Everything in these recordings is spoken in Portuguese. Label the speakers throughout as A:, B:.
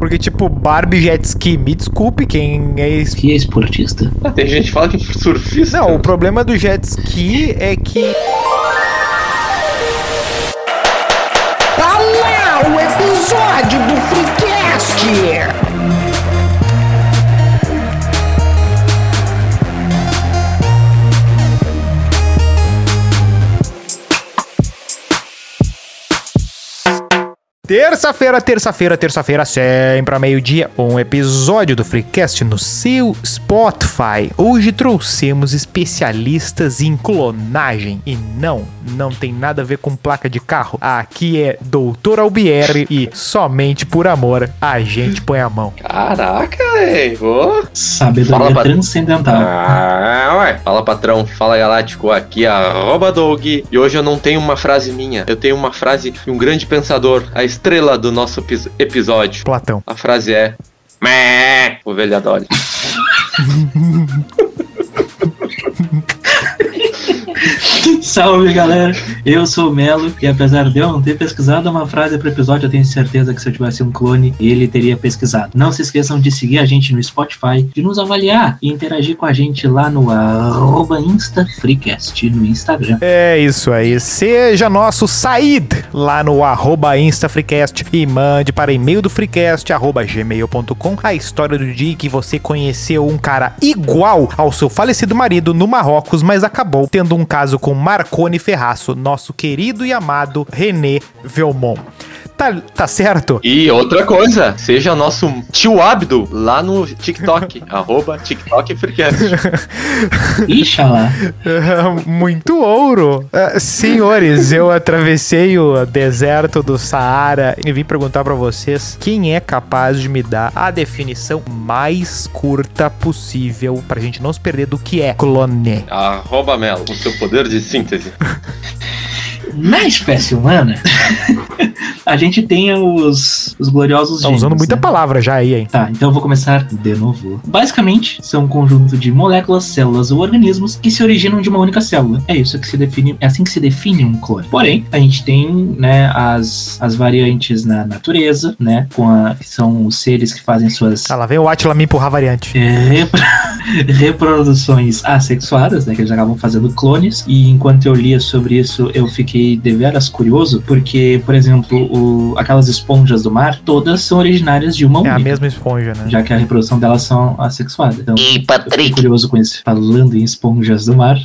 A: Porque, tipo, Barbie jet ski, me desculpe, quem é esse.
B: Que é esportista.
C: Ah, Tem gente que fala que é surfista.
A: Não, o problema do jet ski é que. Terça-feira, terça-feira, terça-feira, sempre a meio-dia, um episódio do Freecast no seu Spotify. Hoje trouxemos especialistas em clonagem e não, não tem nada a ver com placa de carro. Aqui é Doutor Albieri e somente por amor a gente põe a mão.
C: Caraca, velho. Ô.
B: Sabedoria
C: Fala,
B: transcendental.
C: Ah, ué. Fala, patrão. Fala, Galáctico. Aqui é arroba Doug. E hoje eu não tenho uma frase minha. Eu tenho uma frase de um grande pensador. A estrela do nosso epis- episódio.
A: Platão.
C: A frase é... Mé, ovelha Dolly.
B: Salve galera, eu sou o Melo e apesar de eu não ter pesquisado uma frase para episódio, eu tenho certeza que se eu tivesse um clone, ele teria pesquisado. Não se esqueçam de seguir a gente no Spotify, de nos avaliar e interagir com a gente lá no arroba InstaFreecast no Instagram.
A: É isso aí. Seja nosso Said lá no arroba InstaFreecast e mande para e-mail do Freecast, arroba gmail.com, a história do dia que você conheceu um cara igual ao seu falecido marido no Marrocos, mas acabou tendo um caso com Marconi Ferraço, nosso querido e amado René Velmont. Tá, tá certo?
C: E outra coisa, seja nosso tio Abdo lá no TikTok. arroba TikTok Freecast.
B: Ixalá.
A: Muito ouro. Ah, senhores, eu atravessei o deserto do Saara e vim perguntar pra vocês quem é capaz de me dar a definição mais curta possível pra gente não se perder do que é clone.
C: arroba Melo, com seu poder de síntese.
B: Na espécie humana, a gente tem os, os gloriosos
A: Tá usando muita
B: né?
A: palavra já aí, hein?
B: Tá, então eu vou começar de novo. Basicamente, são um conjunto de moléculas, células ou organismos que se originam de uma única célula. É isso que se define, é assim que se define um clone. Porém, a gente tem, né, as, as variantes na natureza, né, com a, que são os seres que fazem suas
A: Ah, lá vem o Atila me empurrar variante.
B: é, repro- reproduções assexuadas, né, que eles acabam fazendo clones. E enquanto eu lia sobre isso, eu fiquei deveras curioso, porque, por exemplo, o- aquelas esponjas do mar, todas são originárias de uma
A: É a
B: única
A: mesma esponja, né?
B: já que a reprodução delas são assexuadas. Então,
D: E Patrick,
B: curioso com isso. Falando em esponjas do mar.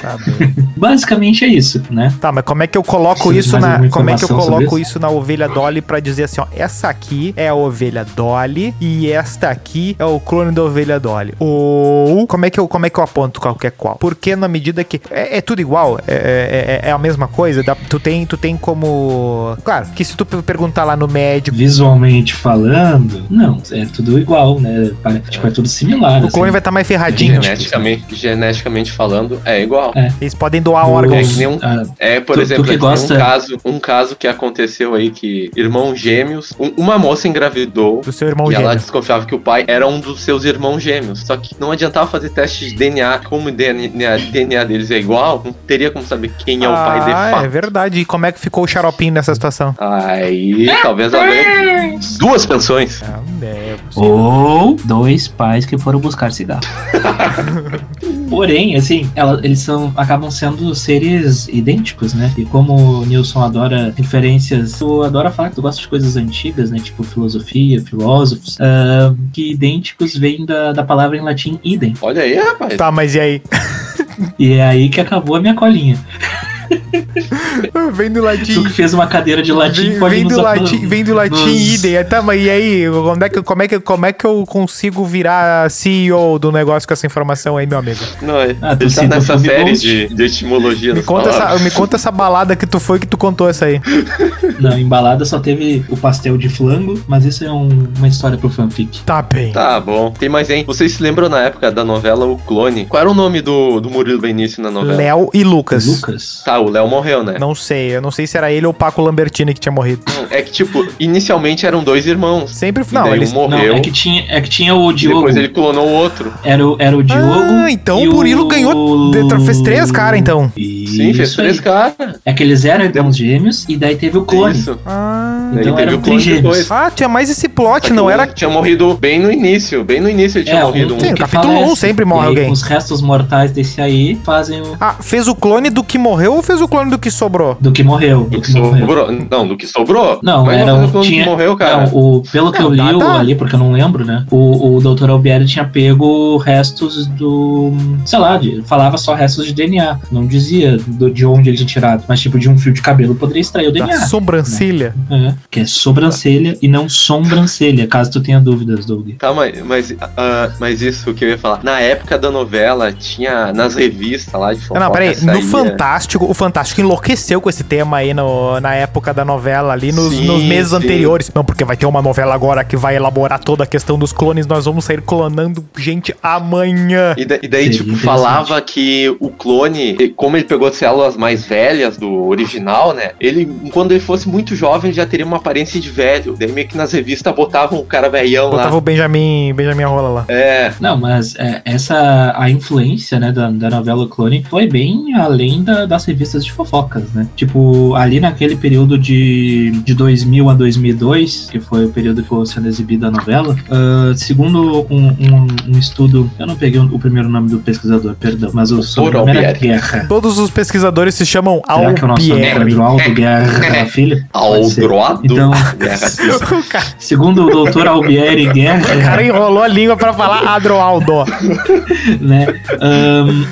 A: Tá, bem.
B: Basicamente é isso, né?
A: Tá, mas como é que eu coloco isso na. Como é que eu coloco
B: isso?
A: isso na ovelha Dolly pra dizer assim, ó, essa aqui é a ovelha Dolly e esta aqui é o clone da ovelha Dolly. Ou como é que eu, como é que eu aponto qualquer qual? Porque na medida que é, é tudo igual, é, é- é a mesma coisa, dá- tu tem, tu tem como, claro, que se tu perguntar lá no médico,
B: Visualmente falando, não, é tudo igual, né? Pare- Tipo, é tudo similar.
A: o clone
B: assim.
A: vai estar mais ferradinho.
C: geneticamente, geneticamente falando, é igual.
A: Eles podem doar
B: Os-
A: órgãos.
C: É que nem um-
B: ah,
C: É, por
B: Tu- tu
C: exemplo,
B: que
C: aqui
B: gosta-
C: um caso, um caso que aconteceu aí que irmãos gêmeos, um- uma moça engravidou
A: Do seu irmão
C: e ela
A: gêmeo.
C: desconfiava que o pai era um dos seus irmãos gêmeos. Só que não adiantava fazer teste de DNA, como o DNA, DNA deles é igual, não teria como saber quem é o pai de
A: Ah,
C: fato.
A: é verdade. E como é que ficou o xaropinho nessa situação?
C: Aí, talvez ela duas pensões.
A: Ah, é possível.
B: Ou dois pais que foram buscar cigarro. Porém, assim, ela- eles são, acabam sendo seres idênticos, né? E como o Nilson adora referências, tu adora falar que tu gosta de coisas antigas, né? Tipo filosofia, filósofos, ah, que idênticos vêm da, da palavra em latim idem.
C: Olha aí, rapaz.
A: Tá, mas e aí?
B: E é aí que acabou a minha colinha.
A: Vem do latim.
B: Tu que fez uma cadeira de latim
A: vem,
B: pode
A: vem
B: nos
A: do latim, vem do latim
B: nos-
A: idem. Tá, mas e aí? Como é, que, como, é que, como é que eu consigo virar CEO do negócio com essa informação aí, meu amigo?
C: Não, é.
B: Ah, tu
C: ele tá nessa série de, de etimologia
A: Me conta, essa, me conta essa balada que tu foi que tu contou essa aí.
B: Na embalada só teve o pastel de flango, mas isso é um- uma história pro fanfic.
A: Tá bem.
C: Tá bom. Tem mais, hein? Vocês se lembram na época da novela O Clone? Qual era o nome do, do Murilo Benício na novela?
A: Léo e Lucas.
B: Lucas?
C: Tá, o Léo morreu, né?
A: Não sei. Sei. Eu não sei se era ele ou o Paco Lambertini que tinha morrido.
C: É que, tipo, inicialmente eram dois irmãos.
A: Sempre.
C: E
A: Não, eles.
C: um
B: Não,
C: morreu.
B: é que tinha, é que tinha o Diogo.
C: depois ele clonou o outro.
B: Era, o- era o Diogo.
A: Ah, então
B: e
A: o Murilo ganhou. Fez três caras, então.
C: Sim, fez
B: Isso
C: três caras.
B: É que eles eram irmãos gêmeos e daí teve o clone.
C: Isso.
A: Ah.
B: Então
C: teve
B: eram
C: o clone
B: trigêmeos.
C: depois.
A: Ah, tinha mais esse plot, não era.
C: Tinha morrido bem no início. Bem no início ele tinha
B: É,
C: morrido um.
A: Sim, capítulo
B: falece.
A: um sempre morre
B: aí,
A: alguém.
B: Os restos mortais desse aí fazem o.
A: Ah, fez o clone do que morreu ou fez o clone do que sobrou?
B: Do que morreu.
C: Do
B: Do
C: que
B: que morreu.
C: sobrou. Não, do que sobrou.
B: Não,
C: Mas
B: era
C: o
B: tinha,
C: que morreu, cara.
B: Não, o, pelo que
A: Não,
B: eu li
A: tá, tá.
B: ali, porque eu não lembro, né? O, o Dr. Albieri tinha pego restos do. Sei lá, de- falava só restos de DNA. Não dizia do- de onde ele tinha tirado. Mas, tipo, de um fio de cabelo poderia extrair o
A: Da
B: DNA.
A: sobrancelha.
B: É, que é sobrancelha e não sobrancelha, caso tu tenha dúvidas, Doug.
C: Tá, mas, mas, ah, mas isso que eu ia falar. Na época da novela, tinha nas revistas lá de fofoca.
A: não, peraí. No Fantástico, o Fantástico enlouqueceu com esse tema aí no, na época da novela, ali nos,
C: Sim,
A: nos meses
C: sim.
A: anteriores. Não, porque vai ter uma novela agora que vai elaborar toda a questão dos clones, nós vamos sair clonando gente amanhã.
C: E, da- e daí,
B: Seria
C: tipo, falava que o clone, como ele pegou células mais velhas do original, né? Ele, quando ele fosse muito jovem, já teria uma aparência de velho. Daí meio que nas revistas botavam o cara velhão
A: Botava
C: lá.
A: o Benjamin, Benjamin Rola lá.
C: É,
B: Não, mas é, essa a influência né, da, da novela Clone foi bem além da- das revistas de fofocas, né? Tipo, ali naquele período de, de 2000 a 2002, que foi o período que foi sendo exibida a novela, ah, segundo um, um- um estudo, eu não peguei o, o primeiro nome do pesquisador, perdão, mas o sobrenome era. Guerra.
A: Todos os pesquisadores se chamam
B: Será que é o nosso amigo Aldo Guerra Filho?
C: Aldroado.
B: Então.
A: O
B: segundo o doutor Albieri
A: o
B: Guerra,
A: cara enrolou a língua pra falar Adroaldo.
B: né? Ahn,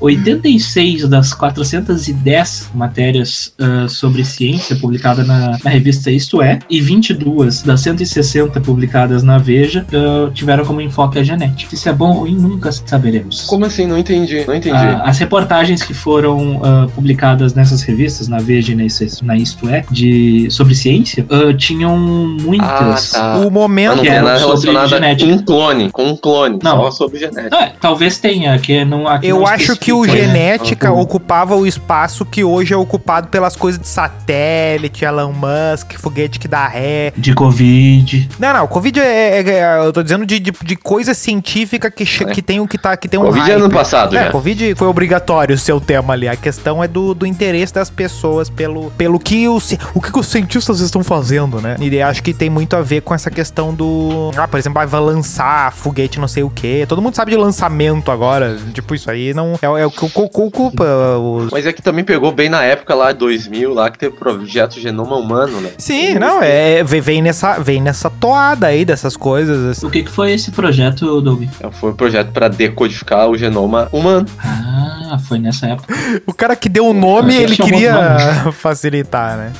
B: 86 das 410 matérias ah, sobre ciência publicadas na, na revista Isto É e 22 das 160 publicadas na Veja ah, tiveram como enfoque a genética. Se isso é bom ou ruim, nunca saberemos.
C: Como assim? Não entendi. Não entendi.
B: Ah, as reportagens que foram publicadas nessas revistas, na Veja e na Isto- Isto É, de, sobre ciência, tinham muitas.
C: Ah, tá.
A: O momento.
B: que era sobre
C: relacionado com
B: genética.
C: um clone. Com um clone.
B: Não.
C: Só sobre genética.
B: Ah, talvez tenha, que não. aqui
A: Eu
B: não
A: acho que o
B: né?
A: genética
B: Uhum.
A: ocupava o espaço que hoje é ocupado pelas coisas de satélite, Elon Musk, foguete que dá ré.
B: De Covid.
A: Não, não, Covid é, é- é- eu tô dizendo de, de, de coisa científica que,
C: É.
A: que tem um que tá que tem um
C: Covid é ano
A: hype.
C: passado
A: É,
C: já.
A: Covid foi obrigatório o seu tema ali. A questão é do, do interesse das pessoas pelo, pelo que os, o que que os cientistas estão fazendo, né? E acho que tem muito a ver com essa questão do. Ah, por exemplo, ah, vai lançar foguete não sei o quê. Todo mundo sabe de lançamento agora. Tipo, isso aí não é, é o que o- ocupa os.
C: Mas é que também pegou bem na época lá, 2000, lá que teve o projeto Genoma Humano, né?
A: Sim, não, é. Vem vem nessa, vem nessa toada aí dessas coisas. assim.
B: O que, que foi esse projeto, Doug?
C: Foi um projeto pra decodificar o genoma humano.
B: Ah, foi nessa época.
A: O cara que deu o nome, ele queria facilitar, né?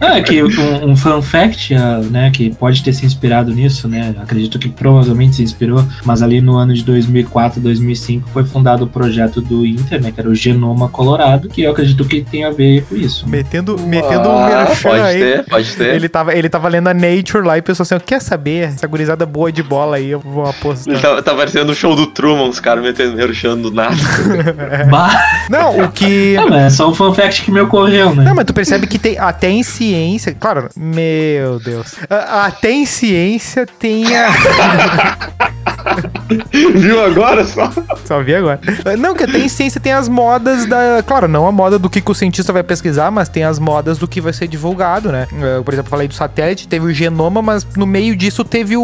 B: Ah, é que um, um fun fact, ah, né, que pode ter se inspirado nisso, né? Acredito que provavelmente se inspirou, mas ali no ano de 2004, 2005 foi fundado o projeto do Inter, né, que era o Genoma Colorado, que eu acredito que tem a ver com isso.
A: Metendo, metendo um
C: Ah,
A: merchan
C: pode
A: aí.
C: ter, pode ter.
A: Ele tava, ele tava lendo a Nature lá e pensou assim: quer saber? Essa gurizada boa de bola aí, eu vou apostar.
C: Ele tá, tá parecendo o show do Truman, os caras metendo merchan do nada.
B: Bah!
A: Não, o que.
B: Não, mas é só um fun fact que me ocorreu, né?
A: Não, mas tu percebe que tem, até em ciência, claro, meu Deus. Até em ciência tem a.
C: Viu agora só?
A: Só vi agora. Não, que até em ciência tem as modas da. Claro, não a moda do que, que o cientista vai pesquisar, mas tem as modas do que vai ser divulgado, né? Eu, por exemplo, falei do satélite, teve o genoma, mas no meio disso teve o,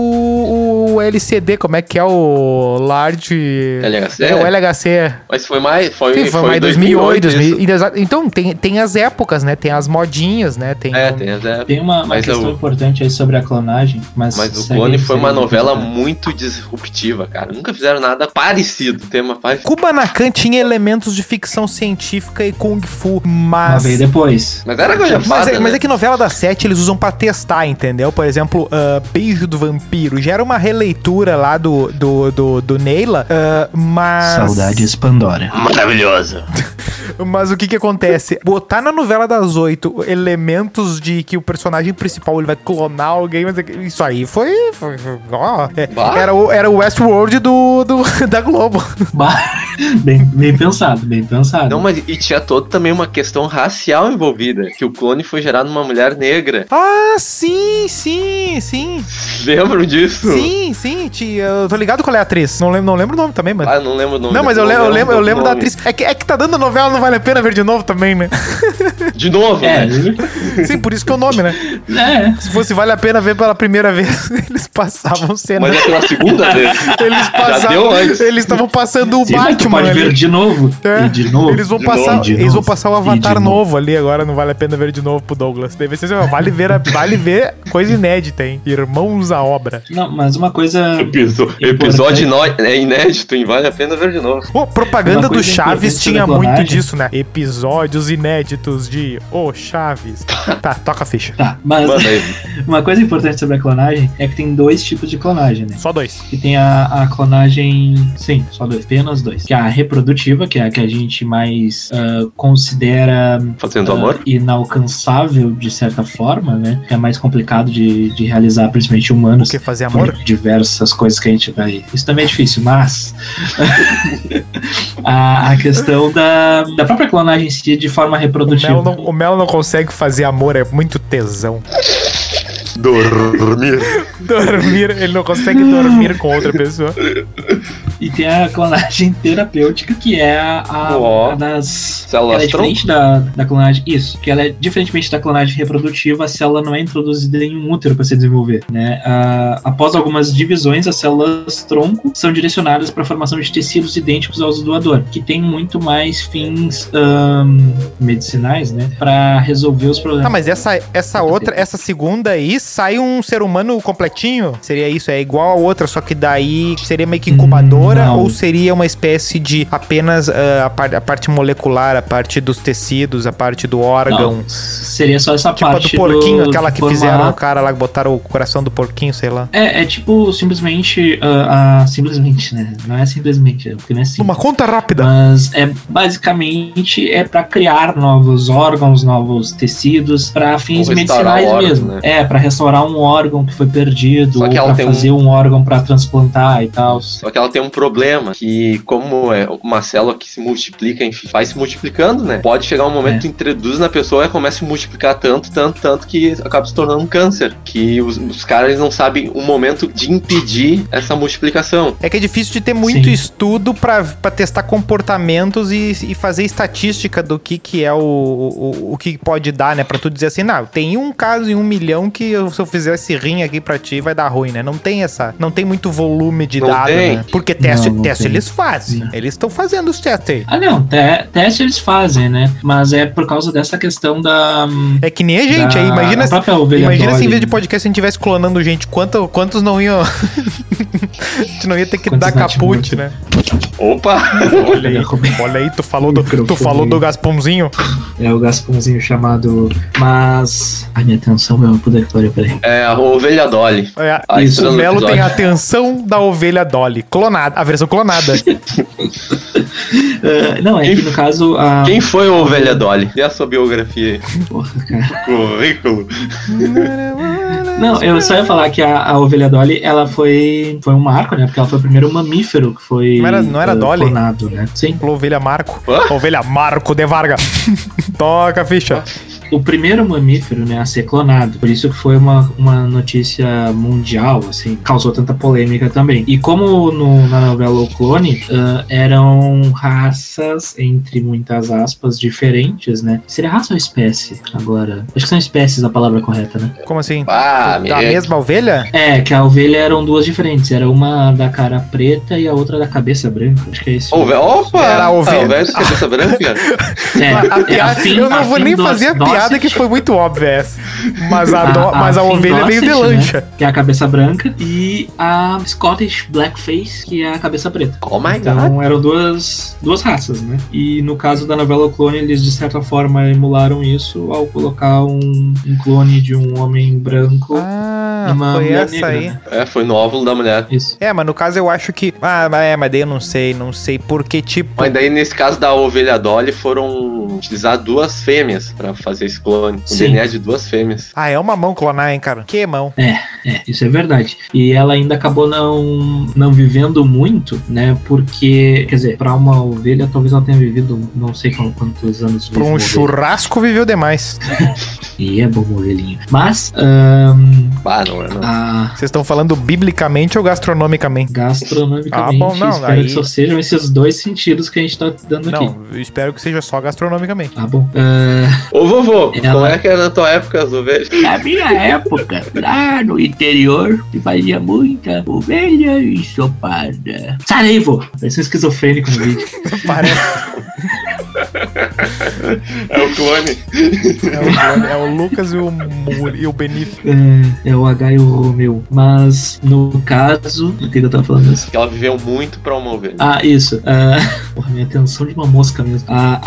A: o LCD, como é que é o Large.
C: LHC?
A: É, o LHC.
C: Mas foi mais. Foi,
A: Sim, foi, mais 2008,
C: 2008.
A: 2000, exa- Então, tem, tem as épocas, né? Tem as modinhas, né? Tem,
C: É, tem as épocas.
B: Tem uma, uma
C: Mas
B: questão
C: o-
B: importante aí sobre a clonagem, mas...
C: Mas o Clone foi uma novela muito disruptiva, cara. Nunca fizeram nada parecido. Tema parecido.
A: Kubanacan tinha elementos de ficção científica e Kung Fu,
B: Mas
A: mas.
B: veio depois.
C: Mas era coisa
A: Mas
C: fada,
A: é, mas
C: né?
A: é que novela das sete eles usam pra testar, entendeu? Por exemplo, ah, Beijo do Vampiro. Já era uma releitura lá do, do, do, do Neila, ah, mas.
B: Saudades Pandora.
C: Maravilhoso.
A: Mas o que que acontece? Botar na novela das oito elementos de que o personagem principal ele vai clonar alguém, mas é que- isso aí foi. foi- ó, é, era, o, era o Westworld do, do, da Globo.
B: Bah, Bem, bem pensado, bem pensado.
C: Não, mas e tinha toda também uma questão racial envolvida. Que o clone foi gerado numa mulher negra.
A: Ah, sim, sim, sim.
C: Lembram disso?
A: Sim, sim. tia, Eu tô ligado qual é a atriz. Não lembro, não lembro o nome também, mas.
C: Ah, não lembro o nome.
A: Não, mas eu lembro, eu lembro, eu lembro da atriz. É que, é que tá dando novela, não vale a pena ver de novo também, né?
C: De novo,
B: É,
C: né?
A: Sim, por isso que é o nome, né?
B: é.
A: Se fosse vale a pena ver pela primeira vez, eles passavam cena.
C: Mas é pela segunda vez.
A: Eles passavam.
C: deu antes.
A: Eles estavam passando o Batman.
B: Pode ver
A: ali.
B: de novo.
A: É.
B: E de novo.
A: Eles vão
C: de
A: passar,
B: novo,
A: eles vão passar o Avatar novo.
B: novo.
A: ali agora, não vale a pena ver de novo pro Douglas. Daí você assim, vale ver, a- vale ver coisa inédita, hein? Irmãos à obra.
B: Não, mas uma coisa.
C: Episo- Episódio é inédito, hein? Vale a pena ver de novo.
A: Pô, propaganda do Chaves tinha muito disso, né? Episódios inéditos de O Chaves. tá, toca a ficha.
B: Tá, mas uma coisa importante sobre a clonagem é que tem dois tipos de clonagem, né?
A: Só dois.
B: Que tem a, a clonagem. Sim, só dois, apenas dois. Que é a reprodutiva, que é a que a gente mais ah, considera
C: Fazendo
B: ah,
C: amor?
B: inalcançável de certa forma, né? Que é mais complicado de, de realizar, principalmente humanos.
A: Porque fazer
B: por
A: amor?
B: diversas coisas que a gente vai. Isso também é difícil, mas a, a questão da, da própria clonagem em si de forma
A: O
B: reprodutiva.
A: Mel, não, o Mel não consegue fazer amor, é muito tesão.
C: Dormir.
A: Dormir, ele não consegue dormir com outra pessoa.
B: E tem a clonagem terapêutica, que é a, a, a das.
C: Células
B: ela é
C: tronco?
B: diferente da, da clonagem. Isso, que ela é diferentemente da clonagem reprodutiva, a célula não é introduzida em um útero para se desenvolver. Né? Ah, após algumas divisões, as células tronco são direcionadas para a formação de tecidos idênticos aos do doador, que tem muito mais fins ahn, medicinais, né? Para resolver os problemas.
A: Tá, mas essa, essa outra, essa segunda aí, sai um ser humano completinho? Seria isso? É igual a outra, só que daí seria meio que incubadora?
B: Não.
A: Ou seria uma espécie de apenas ah, a, par- a parte molecular, a parte dos tecidos, a parte do órgão?
B: Não, seria só essa
A: Tipo a
B: parte
A: do porquinho,
B: do-
A: aquela que fizeram o cara lá, que botaram o coração do porquinho, sei lá.
B: É, é tipo simplesmente. ah, ah, simplesmente, né? Não é simplesmente, é porque não é simples.
A: Uma conta rápida.
B: Mas é basicamente é para criar novos órgãos, novos tecidos, para fins medicinais mesmo.
C: né?
B: É, para restaurar um órgão que foi perdido,
C: Só
B: ou
C: que ela
B: para
C: tem
B: fazer
C: um-
B: um órgão para transplantar e tal.
C: Só que ela tem um problema, que como é uma célula que se multiplica, enfim, vai se multiplicando, né? Pode chegar um momento
B: É.
C: que introduz na pessoa e começa a se multiplicar tanto, tanto, tanto que acaba se tornando um câncer. Que os, os caras não sabem o momento de impedir essa multiplicação.
A: É que é difícil de ter muito
B: Sim.
A: estudo pra pra testar comportamentos e, e fazer estatística do que, que é o, o, o que pode dar, né? Pra tu dizer assim, não, tem um caso em um milhão que eu- se eu fizer esse rim aqui pra ti vai dar ruim, né? Não tem essa, não tem muito volume de
C: Não
A: dado,
C: tem.
A: né? Porque teste,
B: Não, não
A: teste
B: tem.
A: eles fazem.
B: Não.
A: Eles estão fazendo os testes aí.
B: Ah, não, te, teste eles fazem, né? Mas é por causa dessa questão da.
A: É que nem a gente
B: da-
A: aí, imagina
B: a
A: se, imagina se em vez de
B: né?
A: podcast a gente tivesse clonando gente, quanto, quantos não iam. a gente não ia ter que
B: Quantos
A: dar caput,
B: Natimuto?
A: né?
C: Opa!
A: Olha aí, olha aí, tu falou do, tu falou do. Gaspãozinho.
B: É o Gaspãozinho chamado. Mas. Ai, minha atenção, meu poder peraí.
C: É a ovelha Dolly.
A: É,
C: Ah,
A: isso, o Melo tem a atenção da ovelha Dolly, clonada, a versão clonada.
B: Ah, não, é
C: Quem-
B: que no caso. A...
C: Quem foi a ovelha Dolly? E a sua biografia aí?
B: Porra, cara.
C: Currículo.
B: Não, eu só ia falar que a, a ovelha Dolly, ela foi, foi um marco, né? Porque ela foi o primeiro mamífero que foi
A: Não era- não era
B: eh,
A: Dolly?
B: clonado, né? Sim.
A: Ovelha Marco.
C: Hã?
A: Ovelha Marco de Varga. Toca a ficha.
B: O primeiro mamífero, né, a ser clonado. Por isso que foi uma, uma notícia mundial, assim, causou tanta polêmica também. E como no, na novela O Clone, ah, eram raças, entre muitas aspas, diferentes, né? Seria raça ou espécie? Agora, acho que são espécies a palavra correta, né?
A: Como assim?
C: Ah,
A: da
C: me-
A: mesma ovelha?
B: É, que a ovelha eram duas diferentes. Era uma da cara preta e a outra da cabeça branca. Acho que é isso.
C: Ove- Opa!
A: Era a ovelha-
C: A ovelha de cabeça branca?
B: É,
A: A- a
B: é
A: piada-
B: Finn-
A: eu não vou nem
B: Dos-
A: fazer a
B: Dossett.
A: piada que foi muito óbvia essa. Mas a, do-
B: A- a
A: mas a ovelha veio de
B: né?
A: lancha.
B: que é a cabeça branca, e a Scottish Blackface, que é a cabeça preta.
C: Oh my god.
B: Então eram duas, duas raças, né? E no caso da novela O Clone, eles de certa forma emularam isso ao colocar um, um clone de um homem branco
A: Ah,
B: Uma
A: foi
B: mulher
A: essa
B: negra,
A: aí.
B: né?
C: É, foi no óvulo da mulher.
B: Isso.
A: É, mas no caso eu acho que. Ah, mas é, mas daí eu não sei, não sei. Porque, tipo.
C: Mas daí, nesse caso da ovelha Dolly, foram utilizar duas fêmeas pra fazer esse clone. O
B: Sim.
C: DNA de duas fêmeas.
A: Ah, é uma mão clonar, hein, cara? Que mão.
B: É, isso é verdade. E ela ainda acabou não, não vivendo muito, né? Porque, quer dizer, pra uma ovelha, talvez ela tenha vivido não sei quantos anos.
A: Pra um churrasco viveu demais.
B: E é bom ovelhinho. Mas, ahn,
C: Bah, não é não.
B: a,
A: Vocês estão falando biblicamente ou gastronomicamente?
B: gastronomicamente,
A: Ah, bom, não,
B: espero
A: aí-
B: que só sejam esses dois sentidos que a gente tá dando aqui.
A: Não, eu espero que seja só gastronomicamente.
B: Tá bom. Ah,
C: Ô vovô,
B: Ela-
C: como é que era na tua época as ovelhas?
E: Na minha época, lá no interior, se fazia muita ovelha ensopada.
B: sai daí, vô! Parece um esquizofrênico no vídeo.
A: Parece.
C: É o clone.
A: É o, é o Lucas e o, Mu- e o Benif.
B: É, é o H e o Romeu. Mas, no caso. O que que eu tava falando isso?
C: Que ela viveu muito pra uma ovelha.
B: Ah, isso. Ah, porra, minha atenção de uma mosca mesmo. A,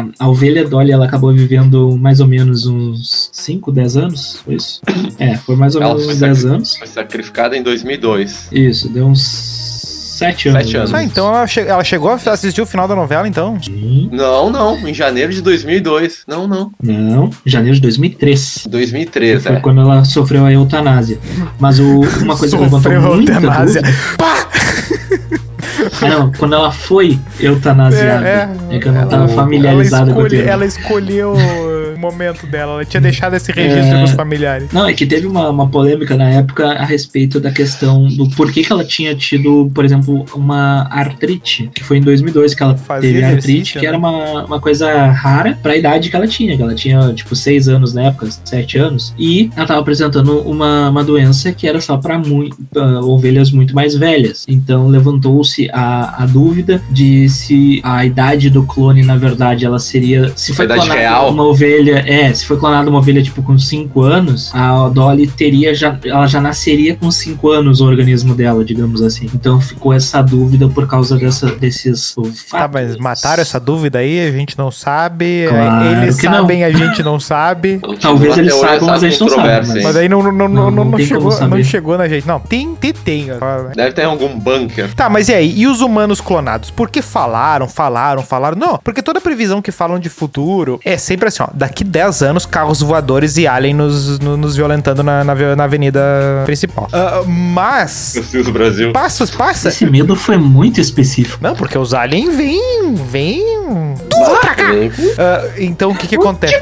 B: a, a ovelha Dolly, ela acabou vivendo mais ou menos uns 5, 10 anos? Foi isso? É, foi mais ou
C: Ela
B: menos uns 10
C: sacri-
B: anos.
C: Foi sacrificada em 2002.
B: Isso, deu uns 7 anos.
C: Sete
B: mais
C: anos.
A: Ah, então ela, che- ela chegou a assistir o final da novela, então?
B: Sim.
C: Não, não. Em janeiro de 2002. Não, não.
B: Não, janeiro de 2003.
C: 2003,
B: Foi
C: é.
B: quando ela sofreu a eutanásia. Mas o, uma coisa que levantou
A: Sofreu
B: muita
A: eutanásia.
B: dúvida...
A: Pá!
B: Ah, não, quando ela foi eutanasiada.
A: É,
B: É,
A: é.
B: que eu não
A: Ela-
B: tava familiarizado
A: ela
B: com o
A: escolhe-
B: termo.
A: Ela escolheu momento dela. Ela tinha deixado esse registro
B: É.
A: com os familiares.
B: Não, é que teve uma, uma polêmica na época a respeito da questão do porquê que ela tinha tido, por exemplo, uma artrite, que foi em 2002 que ela
A: Fazia
B: teve artrite, que
A: né?
B: era uma, uma coisa rara pra idade que ela tinha, que ela tinha, tipo, 6 anos na época, 7 anos, e ela tava apresentando uma, uma doença que era só pra pra ovelhas muito mais velhas. Então levantou-se a, a dúvida de se a idade do clone, na verdade, ela seria. Se foi clonada
C: real?
B: uma ovelha, é, se foi clonada uma ovelha tipo com 5 anos, a Dolly teria já, ela já nasceria com 5 anos o organismo dela, digamos assim. Então ficou essa dúvida por causa dessa, desses
A: Tá,
B: fatos.
A: mas mataram essa dúvida aí, a gente não sabe.
B: Claro
A: Eles
B: que não.
A: sabem, a gente não sabe.
B: Talvez eles saibam, mas a gente não sabe. Mas...
A: Mas aí não, não, não,
B: Não,
A: não, chegou, não chegou na gente. Não, tem, tem, tem.
C: Deve ter algum bunker.
A: Tá, mas e aí? E os humanos clonados? Por que falaram, falaram, falaram? Não, porque toda previsão que falam de futuro é sempre assim, ó. Daqui 10 anos, carros voadores e alien nos, no- nos violentando na, na, na avenida principal. Ah, mas...
C: Preciso Brasil.
A: Passa, passa.
B: Esse medo foi muito específico.
A: Não, porque os aliens vêm, vêm... Ah, então, o que que acontece?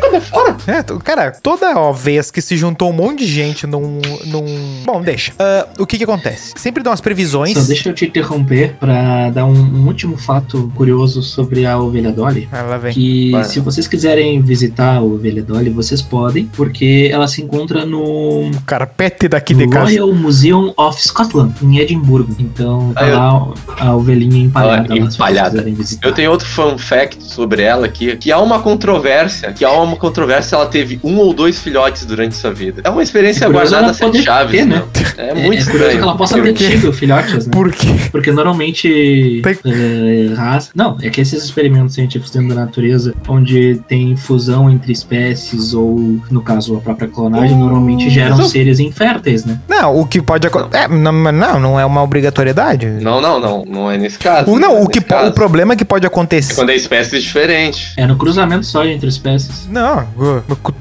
A: É, t- cara, toda ó, vez que se juntou um monte de gente num... num... Bom, deixa. Ah, o que que acontece? Sempre dão as previsões...
B: Só deixa eu te interromper pra dar um, um último fato curioso sobre a ovelha Dolly.
A: Ah, lá vem.
B: Que
C: Vai.
B: se vocês quiserem visitar a ovelha Dolly, vocês podem, porque ela se encontra no
A: O carpete daqui de casa.
B: Royal Museum of Scotland, em Edimburgo. Então tá
C: Ah, eu-
B: lá a ovelhinha empalhada.
C: Ah,
B: lá, se vocês
C: empalhada.
B: quiserem visitar.
C: Eu tenho outro fun fact sobre ela aqui, que há uma controvérsia, que há uma controvérsia, ela teve um ou dois filhotes durante sua vida. É uma experiência
B: É
C: guardada a sete
B: poder
C: chaves,
B: ter,
C: né? É
B: É,
C: muito
B: é
C: estranho.
B: que ela possa
A: Por
B: ter tido filhotes, né?
A: Por quê?
B: Porque normalmente
A: Tem-
B: é, raça. Não, é que esses experimentos científicos dentro da natureza, onde tem fusão entre espécies, ou no caso a própria clonagem,
A: Hum,
B: normalmente geram
C: isso-
B: seres inférteis, né?
A: Não, o que pode acontecer. É, não, não, não é uma obrigatoriedade.
C: Não, não, não. Não é nesse caso.
A: O, não,
C: é
A: o, que,
C: caso.
A: o problema que pode
C: É
A: acontecer.
C: quando é espécie diferente.
B: É no cruzamento só entre espécies.
A: Não,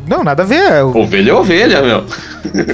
A: não, nada a ver. O-
C: Ovelha é ovelha, meu.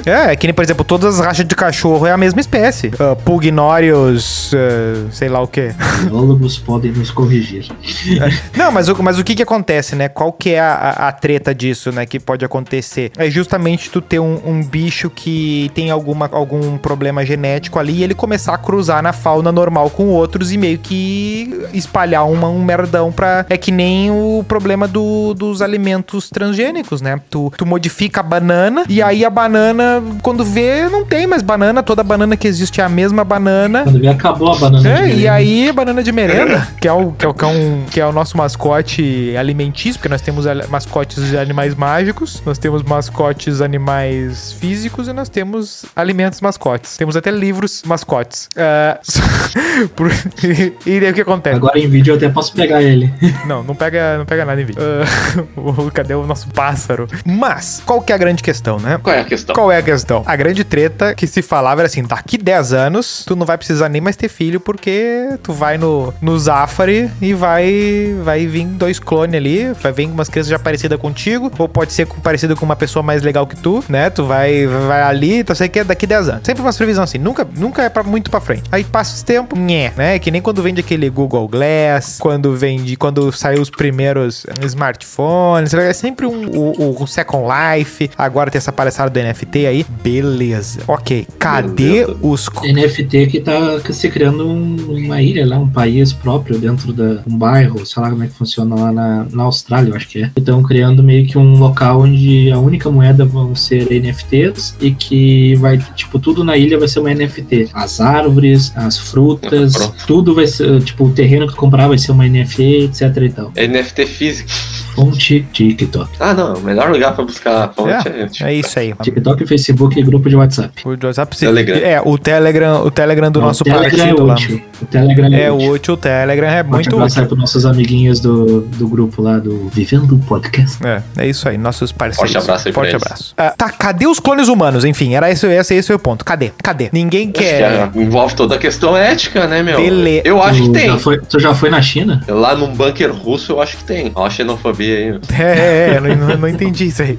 A: É, é que nem, por exemplo, todas as raças de cachorro é a mesma espécie. Uh, Pugnórios, uh, sei lá o quê.
B: Biólogos podem nos corrigir.
A: Não, mas o, mas o que que acontece, né? Qual que é a, a- a treta disso, né? Que pode acontecer? É justamente tu ter um, um bicho que tem alguma, algum problema genético ali e ele começar a cruzar na fauna normal com outros e meio que espalhar uma, um merdão pra... É que nem o problema do- dos alimentos transgênicos, né? Tu, tu modifica a banana e aí a banana, quando vê, não tem mais banana. Toda banana que existe é a mesma banana.
B: Quando vê, acabou a banana.
A: É, e aí, banana de merenda, que é, o, que, é o, que, é um, que é o nosso mascote alimentício, porque nós temos mascotes de animais mágicos, nós temos mascotes animais físicos e nós temos alimentos mascotes. Temos até livros mascotes. Por- e, e daí o que acontece?
B: Agora em vídeo eu até posso pegar ele.
A: Não, Não, não pega, não pega nada em vídeo. O- cadê o nosso pássaro? Mas, qual que é a grande questão, né?
C: Qual é a questão?
A: Qual é a questão? A grande treta que se falava era assim: daqui 10 anos, tu não vai precisar nem mais ter filho, porque tu vai no, no Zafari e vai, vai vir dois clones ali, vai vir umas crianças já parecidas contigo, ou pode ser parecida com uma pessoa mais legal que tu, né? Tu vai, vai ali, então sei que é daqui 10 anos. Sempre umas previsões assim, nunca, nunca é pra, muito pra frente. Aí passa os tempos, nhé, né? Que nem quando vende aquele Google Glass, quando vende, quando saiu os primeiros smartphones, é sempre um, o, o Second Life, agora tem essa palhaçada do NFT aí, beleza. Ok, cadê
C: Meu
A: os...
B: NFT que tá se criando um- uma ilha lá, um país próprio dentro de um bairro, sei lá como é que funciona lá na, na Austrália, eu acho que é. Estão criando meio que um local onde a única moeda vão ser NFTs e que vai, tipo, tudo na ilha vai ser uma NFT. As árvores, as frutas, tudo vai ser, tipo, o terreno que tu comprar vai ser uma NFT, etc e tal.
C: NFT físico.
B: Fonte TikTok.
C: Ah, não. O melhor lugar pra buscar a fonte é.
A: É isso aí.
B: TikTok, Facebook e grupo de WhatsApp.
A: O WhatsApp se-
C: Telegram.
A: É, o Telegram, o Telegram do
B: Não,
A: nosso
B: o Telegram
A: partido
B: é
A: lá.
B: útil. O Telegram é,
A: É
B: útil.
A: útil, o Telegram é
B: Muito
A: muito útil.
B: pros nossos amiguinhos do, do grupo lá do Vivendo Podcast.
A: É, é isso aí, nossos parceiros.
C: Forte abraço aí
A: Forte abraço. Ah, tá, cadê os clones humanos? Enfim, era esse, esse, esse é o ponto. Cadê? Cadê? Ninguém
C: Acho que
A: quer.
C: é- envolve toda a questão ética, né, meu?
A: Bele-
C: Eu acho que
B: Tu
C: tem.
B: Já foi, tu já foi na China?
C: Lá num bunker russo, eu acho que tem. Ó, a aí.
A: É, é, eu não, não entendi isso aí.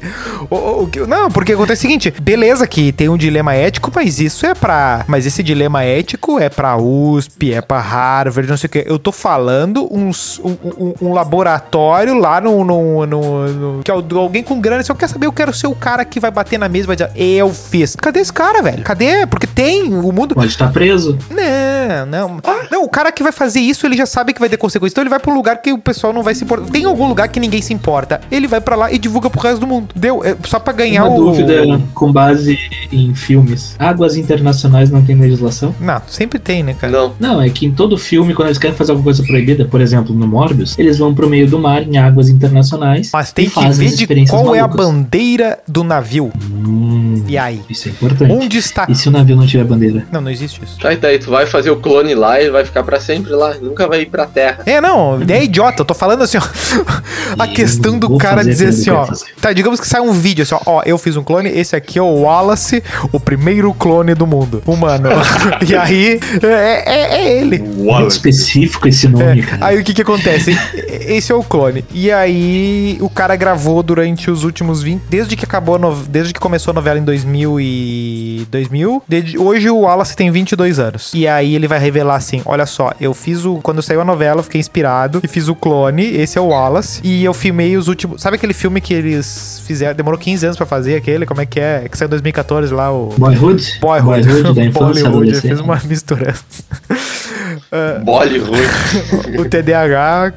A: O, o- não, porque acontece o seguinte: beleza que tem um dilema ético, mas isso é pra. Mas esse dilema ético é pra USP, é pra Harvard, não sei o quê. Eu tô falando uns, um, um- um laboratório lá no. no, no- no- que é alguém com grana. Se eu quero saber, eu quero ser o cara que vai bater na mesa e vai dizer, eu fiz. Cadê esse cara, velho? Cadê? Porque tem o mundo.
B: Pode estar preso.
A: Não, não. Não, o cara que vai fazer isso, ele já sabe que vai ter consequência. Então ele vai pro lugar que o pessoal não vai se importar. Tem algum lugar que ninguém se importa. Ele vai pra lá e divulga pro resto do mundo. Deu? É só pra ganhar
B: Uma
A: o.
B: dúvida com base em filmes. Águas internacionais não tem legislação?
A: Não, sempre tem, né, cara?
C: Não.
B: Não, é que em todo filme, quando eles querem fazer alguma coisa proibida, por exemplo, no Morbius, eles vão pro meio do mar, em águas internacionais.
A: Mas tem
B: e
A: que
B: fazem
A: ver de qual é a
B: malucas.
A: bandeira do navio.
B: Hum,
A: E aí?
B: isso é importante.
A: Onde está.
B: E se o navio não tiver bandeira?
A: Não, não existe isso.
C: Tá, e daí tu vai fazer o clone lá e vai ficar pra sempre lá. Nunca vai ir pra terra.
A: É, não, é idiota. Eu tô falando assim, ó. A
B: E
A: questão do cara dizer assim, ó. Tá, digamos que sai um vídeo assim, ó. Ó, eu fiz um clone, esse aqui é o Wallace, o primeiro clone do mundo. Humano. e aí, é, é- é ele.
B: Muito específico esse nome, cara.
A: Aí o que que acontece? Esse é o clone. E aí o cara gravou durante os últimos 20, desde que acabou, a no- desde que começou a novela em 2000 e 2000, desde- hoje o Wallace tem 22 anos. E aí ele vai revelar assim, olha só, eu fiz o quando saiu a novela, eu fiquei inspirado e fiz o clone, esse é o Wallace, e eu filmei os últimos, sabe aquele filme que eles fizeram, demorou 15 anos pra fazer aquele, como é que é? Que saiu em 2014 lá o
B: Boyhood?
A: Boyhood,
B: da infância,
A: Bollywood, fiz uma mistura.
C: Bollywood.
A: o TDAH,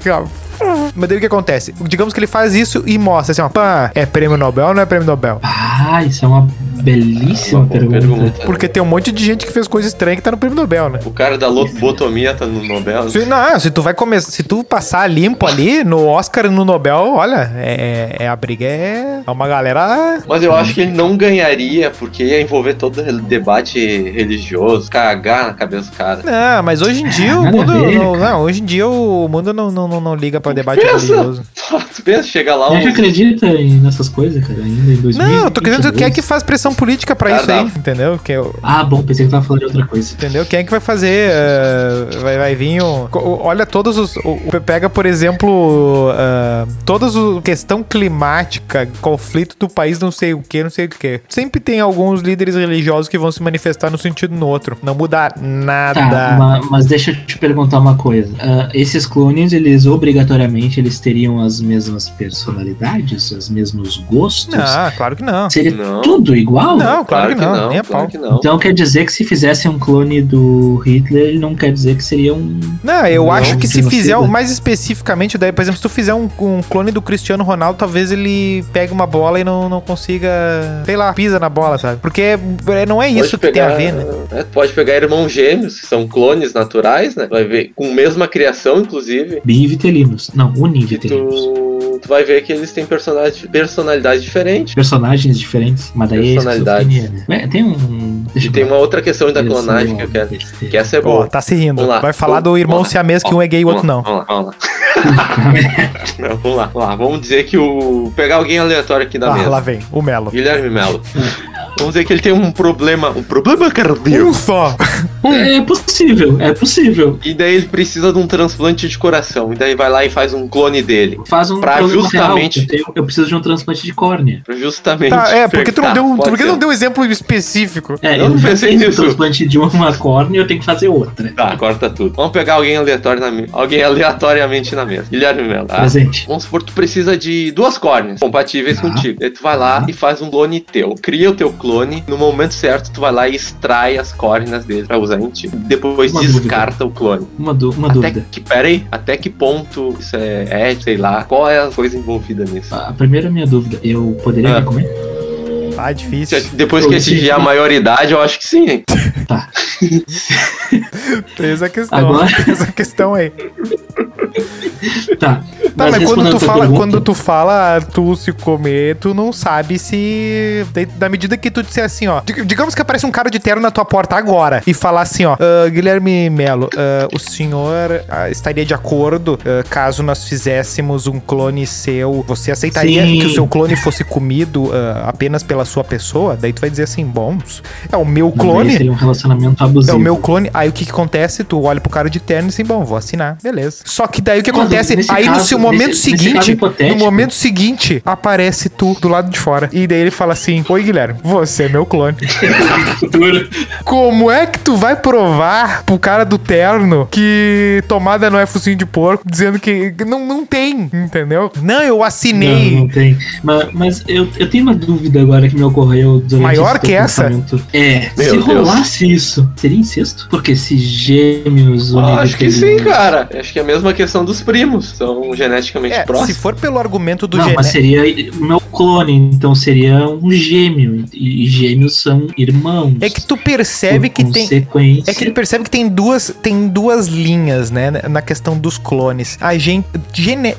A: mas daí o que acontece? Digamos que ele faz isso e mostra assim, ó, pá, é prêmio Nobel ou não é prêmio Nobel?
B: Ah, isso é uma belíssima pergunta.
C: pergunta.
A: Porque tem um monte de gente que fez coisa estranha que tá no prêmio Nobel, né?
C: O cara da lobotomia tá no Nobel.
A: Se, não, se tu vai começar, se tu passar limpo ali no Oscar e no Nobel, olha, é, é- a briga é, é uma galera.
C: Mas eu acho que ele não ganharia, porque ia envolver todo o debate religioso, cagar na cabeça do cara.
A: Não, mas hoje em dia o mundo.
B: ver,
A: não, não, hoje em dia o mundo não, não, não, não liga pra debate
C: Pensa.
A: religioso.
C: tu pensa, chega lá
B: A gente
C: um.
B: acredita em- nessas coisas, cara, ainda em 2000.
A: Não, eu tô querendo dizer quem é que faz pressão política pra
C: Ah,
A: isso aí, entendeu? Que eu,
B: Ah, bom, pensei que tava falando de outra coisa.
A: Entendeu? Quem é que vai fazer? eh, vai, vai vir o, o- Olha todos os. o- o- pega, por exemplo, uh, todas o questão climática, conflito do país, não sei o que, não sei o que. Sempre tem alguns líderes religiosos que vão se manifestar no sentido no outro. Não muda nada.
B: Tá, ma- mas deixa eu te perguntar uma coisa. Ah, esses clones, eles obrigatoriamente eles teriam as mesmas personalidades, os mesmos gostos?
A: Não, claro que não.
B: Seria
C: Não.
B: tudo igual?
A: Não, claro, que não, nem a
C: claro
A: pau.
C: que não.
B: Então quer dizer que se fizessem um clone do Hitler, não quer dizer que seria um.
A: Não, eu
B: Não,
A: acho que se
B: genocida.
A: fizer, um- mais especificamente, daí, por exemplo, se tu fizer um, um clone do Cristiano Ronaldo, talvez ele pegue uma bola e não, não consiga, sei lá, pisa na bola, sabe? Porque é- não é
C: Pode
A: isso que tem a ver, né?
C: é, pode pegar irmãos gêmeos, que são clones naturais, né? Vai ver, com mesma criação, inclusive.
B: Bivitelinos. Não,
C: que
B: univitelinos.
C: Tu, tu vai ver que eles têm personalidade, personalidade diferente.
B: Personagens diferentes, mas daí é Tem um.
C: E tem uma outra questão da clonagem que eu quero.
B: besteira.
C: Que essa é boa.
A: tá se rindo.
C: Vamos lá.
A: Vai falar do
C: Vamos
A: irmão
C: lá.
A: siamês que um é gay e o outro não.
C: Vamos lá, vamos lá. Não, vamos lá, vamos lá. Vamos dizer que o. Pegar alguém aleatório aqui da
A: Ah,
C: mesa.
A: lá vem, o Melo.
C: Guilherme Melo. Vamos dizer que ele tem um problema. Um problema cardíaco.
A: Um só.
B: É possível, é possível.
C: E daí ele precisa de um transplante de coração. E daí vai lá e faz um clone dele.
B: Faz um
C: Pra justamente-
B: real. Eu, tenho- eu preciso de um transplante de córnea.
C: Justamente.
A: Tá, é, porque tu não
C: Tá,
A: deu,
C: pode
A: porque
C: ser.
A: não deu um exemplo específico.
B: É,
C: Eu
B: eu,
C: não pensei nisso.
B: transplante de uma córnea eu tenho que fazer outra.
C: Tá, corta tudo. Vamos pegar alguém aleatório na me... alguém aleatoriamente na mesa. Guilherme Melo. Tá?
B: Presente.
C: Vamos supor que tu precisa de duas córneas compatíveis
B: Tá.
C: contigo. Aí tu vai lá e faz um clone teu. Cria o teu clone. No momento certo, tu vai lá e extrai as córneas dele pra usar em ti. Depois
B: Uma
C: descarta o clone.
B: Uma, du- uma
C: Até
B: dúvida.
C: que, pera aí, até que ponto isso é, é, sei lá, qual é a coisa envolvida nisso?
B: A primeira minha dúvida, eu poderia
C: Ah.
B: me comer?
A: Tá difícil.
C: Depois que atingir
B: sei.
C: a maioridade, eu acho que sim, hein?
A: Tem essa questão.
B: Agora-
A: Tem essa questão aí.
B: Tá.
A: Tá, mas, quando
B: respondendo
A: tu fala,
B: pergunta-
A: quando tu fala tu se comer, tu não sabe se. da- Da medida que tu disser assim, ó. dig- Digamos que aparece um cara de terno na tua porta agora e falar assim, ó. "Ah, Guilherme Melo, ah, o senhor ah, estaria de acordo caso nós fizéssemos um clone seu? Você aceitaria
B: Sim.
A: que o seu clone fosse comido apenas pela sua pessoa? Daí tu vai dizer assim, bom, é o meu clone.
B: Seria um relacionamento
A: É
B: abusivo.
A: o meu clone. Aí o que, que acontece? Tu olha pro cara de terno e assim, bom, vou assinar, beleza. Só que daí o que
B: Mas,
A: acontece?
B: nesse
A: Aí no
B: caso-
A: seu momento
B: nesse- nesse
A: seguinte,
B: hipotético-
A: no momento seguinte, aparece tu do lado de fora. E daí ele fala assim: Oi, Guilherme, você é meu clone. Como é que tu vai provar pro cara do terno que tomada não é focinho de porco, dizendo que não, não tem, entendeu? Não, eu assinei.
B: Não, não tem. Mas, mas eu, eu tenho uma dúvida agora que me ocorreu durante
A: Maior
B: esse
A: que essa?
B: É,
C: Meu
B: se
C: Deus.
B: rolasse isso, seria incesto? Porque se gêmeos
C: Ah, acho que sim, cara. Acho que é a mesma questão dos primos. São geneticamente
A: É, se
C: próximos.
A: for pelo argumento do
B: Não,
A: gene...
B: mas seria o meu clone, então seria um gêmeo. E gêmeos são irmãos.
A: É que tu percebe que tem. É que ele percebe que tem duas, tem duas linhas, né, na questão dos clones. A gente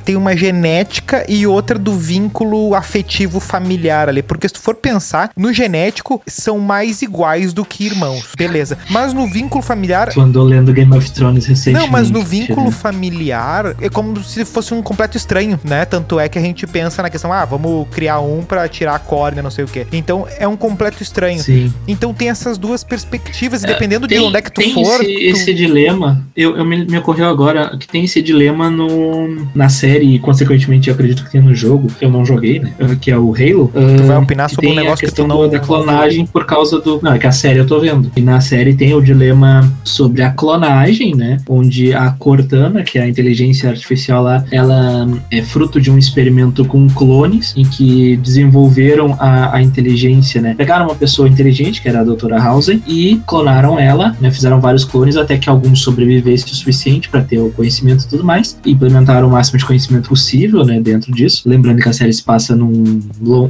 A: tem uma genética e outra do vínculo afetivo familiar ali, porque se tu for pensar, no genético são mais iguais do que irmãos, beleza? Mas no vínculo familiar
B: Tu andou lendo Game of Thrones recentemente.
A: não, mas no vínculo
B: né?
A: familiar é como se fosse um completo estranho, né? Tanto é que a gente pensa na questão, ah, vamos criar um pra tirar a córnea, não sei o quê. Então é um completo estranho.
B: Sim.
A: Então tem essas duas perspectivas, e dependendo de
B: Tem-
A: onde é que tu
B: tem
A: for.
B: Esse,
A: tu-
B: esse dilema, eu, eu me, me ocorreu agora que tem esse dilema no, na série e, consequentemente, eu acredito que tem no jogo, que eu não joguei, né? Que é o Halo.
A: Tu vai
B: ah,
A: opinar
B: que
A: sobre um
B: tem a
A: negócio que tu
B: questão
A: não.
B: da clonagem por causa do. Não, é que a série eu tô vendo. E na série tem o dilema sobre a clonagem, né? Onde a Cortana, que é a inteligência artificial lá, ela é fruto de um experimento com clones, em que desenvolveram a, a inteligência, né? Pegaram uma pessoa inteligente, que era a doutora Hausen, e clonaram ela, né? Fizeram vários clones até que alguns sobrevivessem o suficiente para ter o conhecimento e tudo mais. Implementaram o máximo de conhecimento possível, né? Dentro disso. Lembrando que a série se passa num,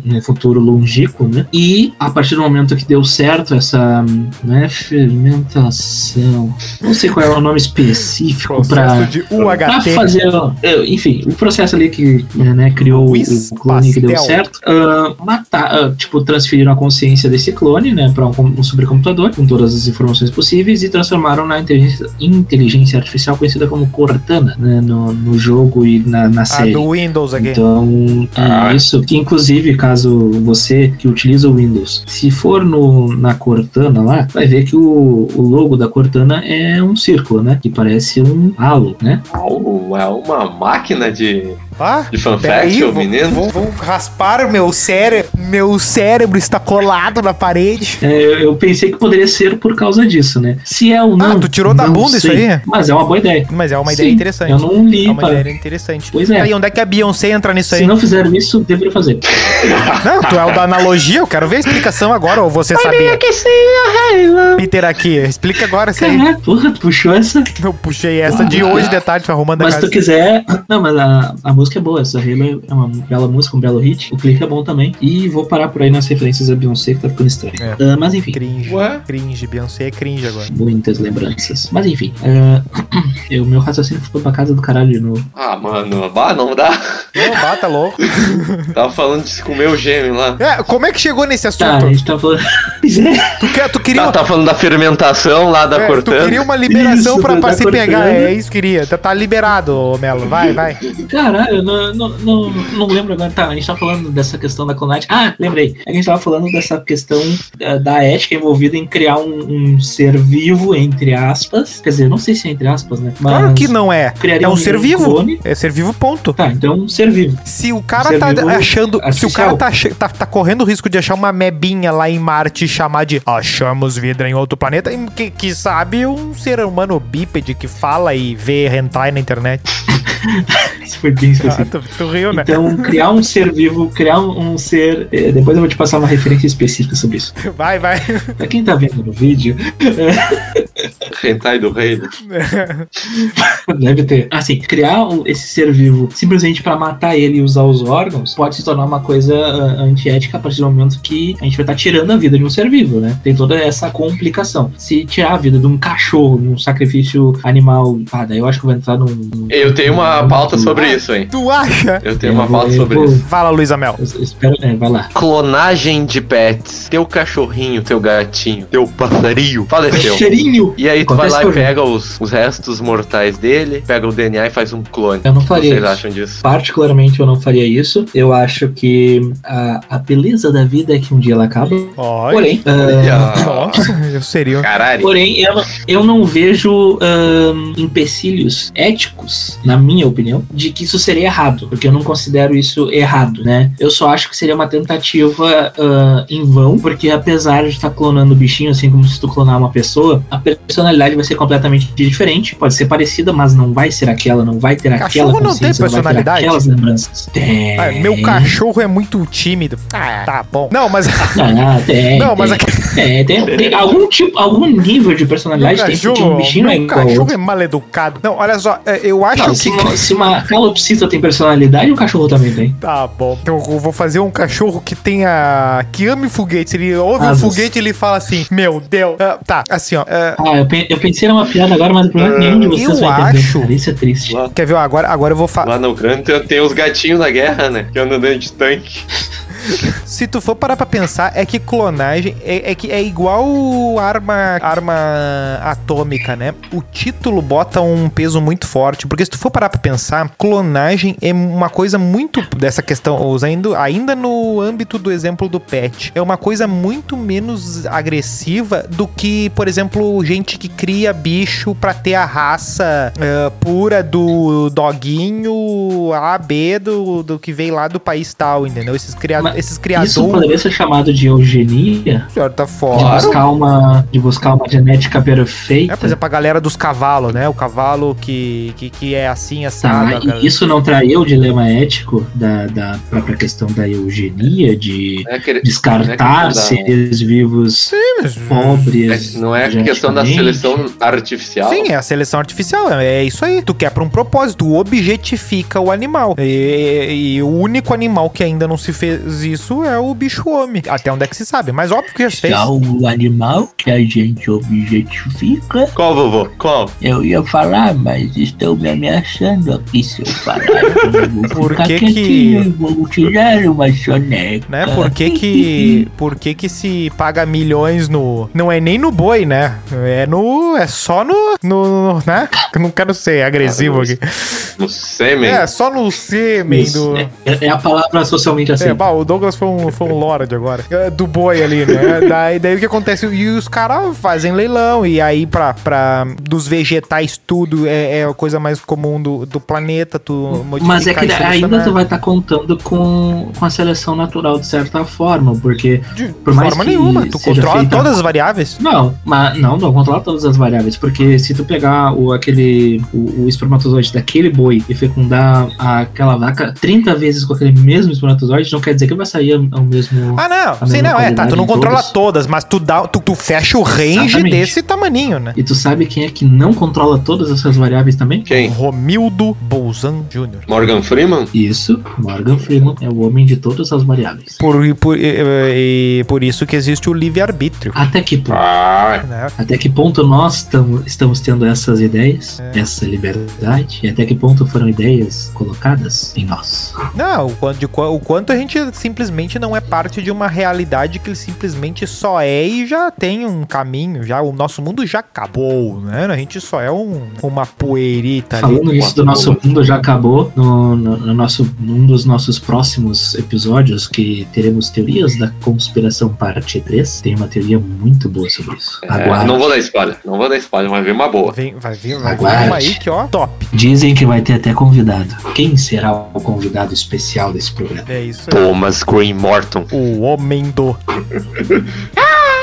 B: num futuro longínquo, né? E a partir do momento que deu certo essa né, fermentação, não sei qual é o nome específico para fazer, enfim, o processo ali que né, criou
A: Luiz
B: o clone que deu
A: Pastel.
B: Certo, ah, matar, ah, tipo, transferiram a consciência desse clone, né, para um, um supercomputador com todas as informações possíveis e transformaram na inteligência, inteligência artificial conhecida como Cortana, né, no, no jogo e na, na
A: A
B: série.
A: do Windows aqui.
B: Então, é
C: Ah.
B: isso que inclusive, caso você que utiliza o Windows, se for no, na Cortana lá, vai ver que o, o logo da Cortana é um círculo, né? Que parece um halo, né?
C: Algo- É uma máquina de,
A: Ah,
C: de fanfact, ô menino.
A: vou, vou raspar meu cérebro. Meu cérebro está colado na parede.
B: É, eu- eu pensei que poderia ser por causa disso, né? Se é ou não.
A: Ah, tu tirou da bunda isso
B: sei,
A: aí?
B: Mas é uma boa ideia.
A: Mas é uma
B: Sim,
A: ideia interessante.
B: Eu não li,
A: É uma
B: para.
A: ideia interessante.
B: Pois é.
A: Aí, onde é que a Beyoncé entra nisso aí?
B: Se não fizeram isso, deveria fazer.
A: Não, tu é o da analogia, eu quero ver a explicação agora, ou você sabia. Peter aqui, explica agora isso aí.
B: Caraca, porra, tu puxou essa.
A: Eu puxei essa de hoje de tarde, arrumando a
B: Mas se
A: casa.
B: tu quiser. Não, mas a, a música é boa. Essa Halo é uma bela música, um belo hit. O clipe é bom também. E vou parar por aí nas referências da Beyoncé, que tá ficando estranho.
A: É.
B: Ah, mas enfim.
A: Cringe.
C: Ué?
A: Cringe, Beyoncé é cringe agora.
B: Muitas lembranças. Mas enfim. ah, eu, meu raciocínio foi pra casa do caralho de novo.
C: Ah, mano, bah, não dá.
A: Não, bata louco.
C: Tava falando de comer o gêmeo lá.
A: É, como é que chegou nesse
B: Tá, a
A: assunto?
B: gente tá falando. Pois é.
A: Tu, quer, tu queria.
C: Tá, tá falando da fermentação lá da
A: É, tu
C: cortando.
A: queria uma liberação
B: Isso,
A: pra, pra se pegar. É isso que queria. Tá, tá liberado, Melo. Vai, vai.
B: Caralho, não, não, não, não lembro agora. Tá, a gente tá falando dessa questão da clonagem. Ah, lembrei. É que a gente tava falando dessa questão eh, da ética envolvida em criar um, um ser vivo, entre aspas. Quer dizer, não sei se é entre aspas, né? Mas
A: Claro que não é.
B: criaria
A: É um ser vivo.
B: clone.
A: É ser vivo, ponto.
B: Tá, então um ser vivo.
A: Se o cara
B: Ser
A: tá achando. Se o
B: artificial.
A: cara tá, tá, tá correndo o risco de achar uma mebinha lá em Marte e chamar de achamos vida em outro planeta, e que, que sabe um ser humano bípede que fala e vê hentai na internet.
B: Isso foi bem
A: Ah,
B: específico.
A: tu, tu riu, né?
B: Então, criar um ser vivo, criar um, um ser. Eh, depois eu vou te passar uma referência específica sobre isso.
A: Vai, vai.
B: Pra quem tá vendo no vídeo,
C: Hentai do rei. né?
B: Deve ter. Assim, criar esse ser vivo simplesmente pra matar ele e usar os órgãos pode se tornar uma coisa ah, antiética a partir do momento que a gente vai estar tirando a vida de um ser vivo, né? Tem toda essa complicação. Se tirar a vida de um cachorro num sacrifício animal, ah, daí eu acho que vai entrar num. num-
C: Eu tenho uma
B: num-
C: pauta sobre isso, hein?
A: Tu acha?
C: Eu tenho
B: Eu
C: uma
B: vou-
C: pauta sobre
B: vou-
C: isso.
A: Fala, Luísa Mel.
B: Eu- eu espero, é, vai lá.
C: Clonagem de pets. Teu cachorrinho, teu gatinho, teu passarinho faleceu. E aí tu vai lá e
B: mim.
C: pega os, os restos mortais dele, pega o DNA e faz um clone.
B: Eu não
C: O que
B: faria
C: vocês
B: isso.
C: acham disso?
B: Particularmente eu não faria isso. Eu acho que a, a beleza da vida é que um dia ela acaba. Porém,
C: Olha.
A: Nossa, eu seria.
C: Caralho.
B: Porém, eu, eu não vejo ahn, empecilhos éticos, na minha opinião, de que isso seria errado, porque eu não considero isso errado, né? Eu só acho que seria uma tentativa ah, em vão, porque apesar de estar clonando o bichinho, assim como se tu clonar uma pessoa, a personalidade vai ser completamente diferente, pode ser parecida, mas não vai ser aquela, não vai ter aquela
A: Cachorro não tem personalidade?
B: aquelas lembranças. Tem.
A: Ah, meu cachorro é muito tímido. Ah, tá bom. Não, mas.
B: Ah, tem,
A: Não, mas
B: tem,
A: aqui.
B: tem, tem, tem algum tipo, algum nível de
A: Meu
B: personalidade tem, porque um
A: cachorro,
B: bichinho é
A: meu
B: igual ao
A: cachorro é mal educado. Não, olha só, é, eu acho
B: Não,
A: que.
B: se, uma, se uma calopsita tem personalidade, um cachorro também tem.
A: Tá bom. Então eu vou fazer um cachorro que tenha. que ame foguetes. Ele ouve um
B: Asas.
A: foguete e ele fala assim: Meu Deus. Ah, tá, assim, ó. ah,
B: Ah, eu, pe- eu pensei numa piada agora, mas o problema é que nenhum de vocês
A: eu
B: vai entender.
A: acho-
B: isso é triste.
C: Lá,
A: quer ver? ó, Agora, agora eu vou falar.
C: lá na Ucrânia tem, tem os gatinhos da guerra, né? Que andam dentro de tanque.
A: Se tu for parar pra pensar, é que clonagem é, é que é igual arma, arma atômica, né? O título bota um peso muito forte, porque se tu for parar pra pensar, clonagem é uma coisa muito dessa questão, usando ainda no âmbito do exemplo do pet, é uma coisa muito menos agressiva do que, por exemplo, gente que cria bicho pra ter a raça eh, pura do doguinho A, B, do, do que veio lá do país tal, entendeu? Esses, cria Esses
B: Isso
A: criadores,
B: poderia ser chamado de eugenia?
A: de certa
B: De
A: forma.
B: buscar, uma, de buscar uma genética perfeita?
A: É, por exemplo, a galera dos cavalos, né? O cavalo que, que, que é assim,
B: Tá,
A: assado. galera-
B: e isso não traria o dilema ético da, da própria questão da eugenia, de
C: É aquele-
B: descartar
C: é
B: seres vivos
A: mas-
B: pobres?
C: É- não é a questão da seleção artificial?
A: Sim, é a seleção artificial, é é isso aí. Tu quer pra um propósito, tu objetifica o animal. E, e o único animal que ainda não se fez isso é o bicho homem. Até onde é que se sabe, mas óbvio que já se fez.
E: Já o animal que a gente objetifica,
C: Qual, vovô? Qual?
E: eu ia falar, mas estão me ameaçando aqui se eu falar. Eu vou
A: Por
E: ficar
A: que que-
E: Vou tirar uma soneca.
A: Né? Por que que, por que que se paga milhões no... Não é nem no boi, né? É no... É só no... no né? Eu não quero ser agressivo aqui.
C: No sêmen?
A: É, só no sêmen do...
B: é, é a palavra socialmente
A: É,
B: aceita.
A: bah, o Douglas foi um, foi um lord agora. É, Do boi ali, né? daí, daí o que acontece? E os caras fazem leilão. E aí, pra, pra dos vegetais, tudo é, é a coisa mais comum do, do planeta. Tu
B: Mas é que ainda tu vai estar contando com, com a seleção natural de certa forma, porque
A: De
B: por mais
A: forma
B: que
A: nenhuma. Tu controla
B: feita-
A: todas as variáveis.
B: Não, mas não, não controlar todas as variáveis, porque se tu pegar o aquele o, o espermatozoide daquele boi e fecundar aquela vaca 30 vezes com aquele mesmo espermatozoide, não quer dizer que vai sair ao mesmo
A: Ah, não. Sim, não. É, tá. Tu não controla
B: todas.
A: todas, mas tu, dá, tu, tu fecha o range
B: Exatamente.
A: desse tamaninho, né?
B: E tu sabe quem é que não controla todas essas variáveis também?
C: Quem?
A: Romildo Bolzan Jr.
C: Morgan Freeman?
B: Isso, Morgan Freeman é o homem de todas as variáveis.
A: Por, por, e, e- por isso que existe o livre-arbítrio.
B: Até que ponto?
C: Ah,
A: Né?
B: Até que ponto nós tamo, estamos tendo essas ideias,
A: É.
B: essa liberdade, e até que ponto foram ideias colocadas em nós?
A: Não, o quanto, o quanto a gente se simplesmente não é parte de uma realidade que ele simplesmente só é e já tem um caminho, já o nosso mundo já acabou, né? A gente só é um, uma poeirita ali.
B: Falando isso do nosso mundo já acabou, no, no, no nosso, num dos nossos próximos episódios, que teremos teorias da conspiração parte 3, tem uma teoria muito boa sobre isso.
C: É,
B: Aguarde.
C: não vou dar spoiler, não vou dar spoiler, mas vem uma boa.
A: Vem, vai vir, vai vir
B: Aguarde.
A: uma aí que, ó, top.
B: Dizem que vai ter até convidado. Quem será o convidado especial desse programa?
A: É isso aí.
C: Thomas Green Morton.
A: O homem do.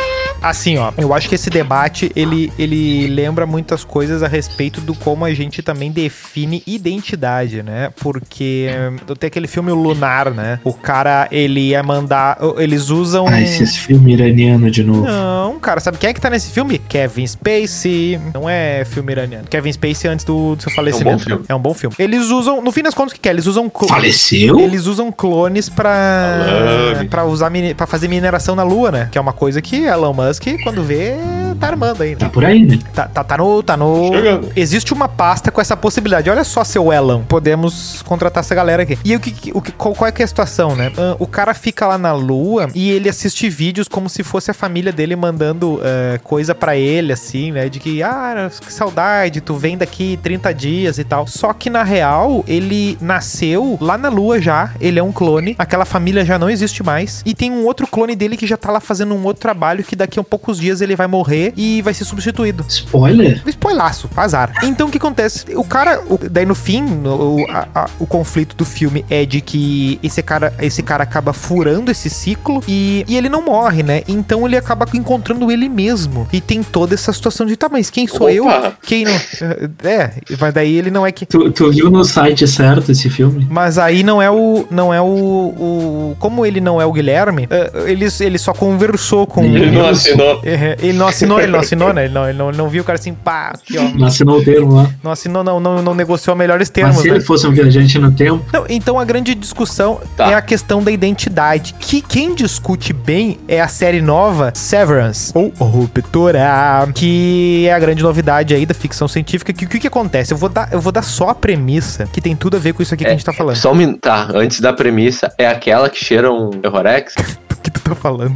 A: Assim, ó, eu acho que esse debate ele, ele lembra muitas coisas a respeito do como a gente também define identidade, né? Porque hum, tem aquele filme Lunar, né? O cara, ele ia mandar. Eles usam.
B: Ah, esse filme iraniano de novo.
A: Não, cara, sabe quem é que tá nesse filme? Kevin Spacey. Não é filme iraniano. Kevin Spacey antes do, do seu falecimento.
C: filme.
A: É um bom filme. Eles usam, no fim das contas, o que é? Eles usam.
B: Faleceu?
A: Eles usam clones pra, pra, usar, pra fazer mineração na Lua, né? Que é uma coisa que Elon Musk, quando vê, tá armando aí, né?
B: Tá por aí, né?
A: Tá, tá, tá no. Tá no.
C: Chegando.
A: Existe uma pasta com essa possibilidade. Olha só, seu Elon. Podemos contratar essa galera aqui. E o que, o que, qual, qual é que é a situação, né? O cara fica lá na Lua e ele assiste vídeos como se fosse a família dele mandando ah, coisa pra ele, assim, né? De que, ah, que saudade, tu vem daqui 30 dias e tal. Só que na real, ele nasceu lá na Lua já. Ele é um clone. Aquela família já não existe mais. E tem um outro clone dele que já tá lá fazendo um outro trabalho que daqui a poucos dias ele vai morrer e vai ser substituído.
B: Spoiler?
A: Spoilaço, azar. Então o que acontece? O cara, o- daí no fim, o, a- a- o conflito do filme é de que esse cara, esse cara acaba furando esse ciclo e, e ele não morre, né? Então ele acaba encontrando ele mesmo. E tem toda essa situação de, tá, mas quem sou eu?
C: Opa!
A: Quem não. É, mas daí ele não é que.
B: Tu, tu viu no site certo esse filme?
A: Mas aí não é o. Não é o. o- como ele não é o Guilherme, eh, ele, ele só conversou com.
C: Ele não assinou.
A: É, ele não assinou, ele não assinou, né? Ele não, ele não, ele não viu o cara assim, pá, aqui, ó.
B: Não assinou o termo lá.
A: Não assinou, não, não, não negociou melhores
B: Mas
A: termos,
B: se
A: né?
B: ele fosse um viajante no tempo,
A: Não, então a grande discussão
C: Tá.
A: é a questão da identidade. Que quem discute bem é a série nova Severance, ou Ruptura, que é a grande novidade aí da ficção científica. Que o que, que acontece? Eu vou, dar, eu vou dar só a premissa, que tem tudo a ver com isso aqui que a gente tá falando.
C: Só um minuto. Tá, antes da premissa, é aquela que cheira um Errorex?
A: O que tu tá falando?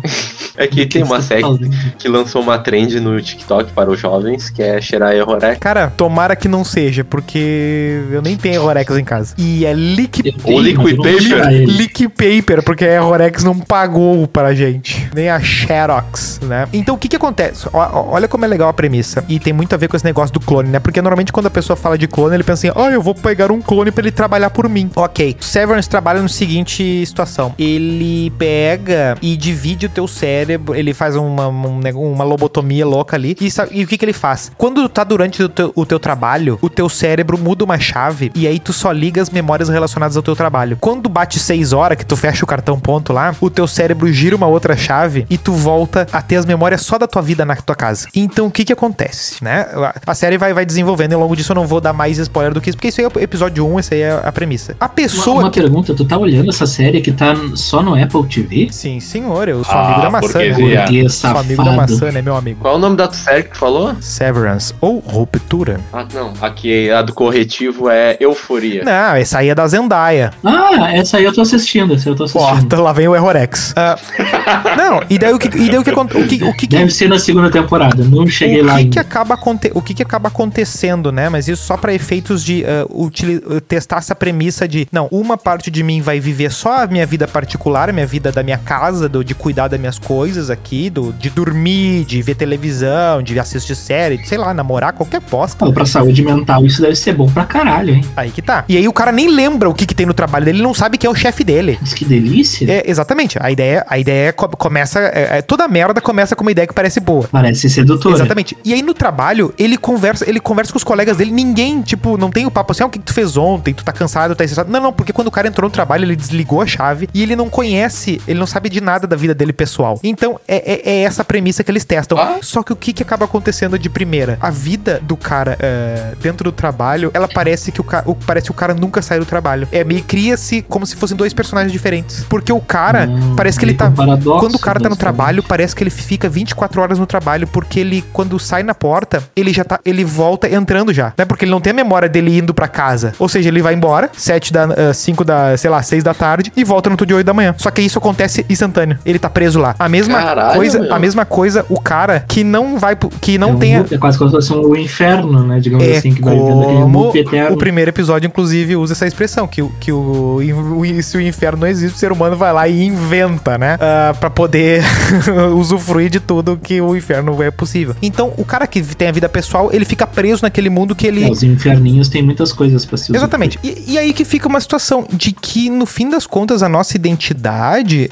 C: É que
B: do
C: tem
B: que
C: uma série
B: tá falando?
C: que lançou uma trend no TikTok para os jovens, que é cheirar Errorex.
A: Cara, tomara que não seja, porque eu nem tenho Rorex em casa. E é Lick
B: Eu
C: O
B: tenho,
C: liquid paper.
A: Leak Paper, porque a Rorex não pagou pra gente. Nem a Xerox, né? Então o que que acontece? Ó, ó, olha como é legal a premissa. E tem muito a ver com esse negócio do clone, né? Porque normalmente quando a pessoa fala de clone, ele pensa assim: ah, eu vou pegar um clone pra ele trabalhar por mim. Ok. Severance trabalha no seguinte situação: ele pega e divide o teu cérebro, ele faz uma, um uma lobotomia louca ali. E, e o que que ele faz? Quando tá durante o teu, o teu trabalho, o teu cérebro muda uma chave e aí tu só liga as memórias relacionadas ao teu trabalho. Quando bate 6 horas, que tu fecha o cartão ponto lá, o teu cérebro gira uma outra chave e tu volta a ter as memórias só da tua vida na tua casa. Então o que que acontece, né? A- série vai, vai desenvolvendo e ao longo disso eu não vou dar mais spoiler do que isso, porque isso aí é o episódio 1, essa aí é a premissa. A
B: Uma,
A: pessoa
B: uma
A: que...
B: pergunta, tu tá olhando essa série que tá só no Apple TV?
A: Sim, senhor, eu sou
C: Ah,
A: amigo da maçã, né?
C: burguesia.
A: Sou amigo da maçã, né, meu amigo?
C: Qual é o nome da série que tu falou?
A: Severance ou Ruptura.
C: Ah, não. Aqui a do corretivo é Euforia.
A: Não, essa aí é da Zendaya.
B: Ah, essa aí eu tô assistindo, essa aí eu tô assistindo.
A: Porta, lá vem o Errorex. Ah, não, e daí o que, e daí o que, o que, o que, que
B: Deve ser na segunda temporada, não cheguei
A: o
B: lá
A: que,
B: ainda.
A: que acaba aconte o que, que acaba acontecendo, né? Mas isso só pra efeitos de ah, utili- uh, testar essa premissa de não, uma parte de mim vai viver só a minha vida particular, a minha vida da minha casa, do, de cuidar das minhas coisas aqui, do, de dormir, de ver televisão, de assistir série, de, sei lá, namorar, qualquer bosta.
B: Pô, pra saúde mental isso deve ser bom pra caralho, hein?
A: Aí que tá. E aí o cara nem lembra o que, que tem no trabalho dele, ele não sabe quem é o chefe dele.
B: Mas que delícia.
A: É, exatamente. A ideia, a ideia co- começa. é, é, toda merda começa com uma ideia que parece boa.
B: Parece sedutora.
A: Exatamente. E aí no trabalho, ele conversa, ele conversa com os colegas dele, ninguém, tipo, não tem o papo assim, ah, o que que tu fez ontem? Tu tá cansado, tá estressado. Não, não, porque quando o cara entrou no trabalho, ele desligou a chave e ele não conhece, ele não sabe de nada da vida dele pessoal. Então, é, é- é essa a premissa que eles testam.
C: Ah.
A: Só que o que, que acaba acontecendo de primeira? A vida do cara é, dentro do trabalho, ela parece que o, ca- o- parece que o cara nunca sai do trabalho. É meio cria-se como se fossem dois personagens diferentes. Porque o cara,
B: Hum,
A: parece que ele tá.
B: um paradoxo,
A: Quando o cara tá no trabalho, parece que ele fica 24 horas no trabalho, porque ele, quando sai na porta, ele já tá. Ele volta entrando já. Né? Porque ele não tem a memória dele indo pra casa. Ou seja, ele vai embora, 7 da. 5 da, sei lá, 6 da tarde, e volta no outro dia 8 da manhã. Só que isso acontece instantâneo. Ele tá preso lá. A mesma
C: Caralho,
A: coisa,
C: meu.
A: a mesma coisa, o cara que não vai. Que não
B: é um
A: tem. a-
B: loop, É quase como se fosse um inferno, né? Digamos
A: É
B: assim, que vai
A: como o primeiro episódio, inclusive, usa essa expressão, que, o- que o, o- se o inferno não existe, o ser humano vai lá e inventa, né? Ah, pra poder usufruir de tudo que o inferno é possível. Então, o cara que tem a vida pessoal, ele fica preso naquele mundo que ele...
B: É, os inferninhos têm muitas coisas pra se usar.
A: Exatamente. E, e aí que fica uma situação de que, no fim das contas, a nossa identidade,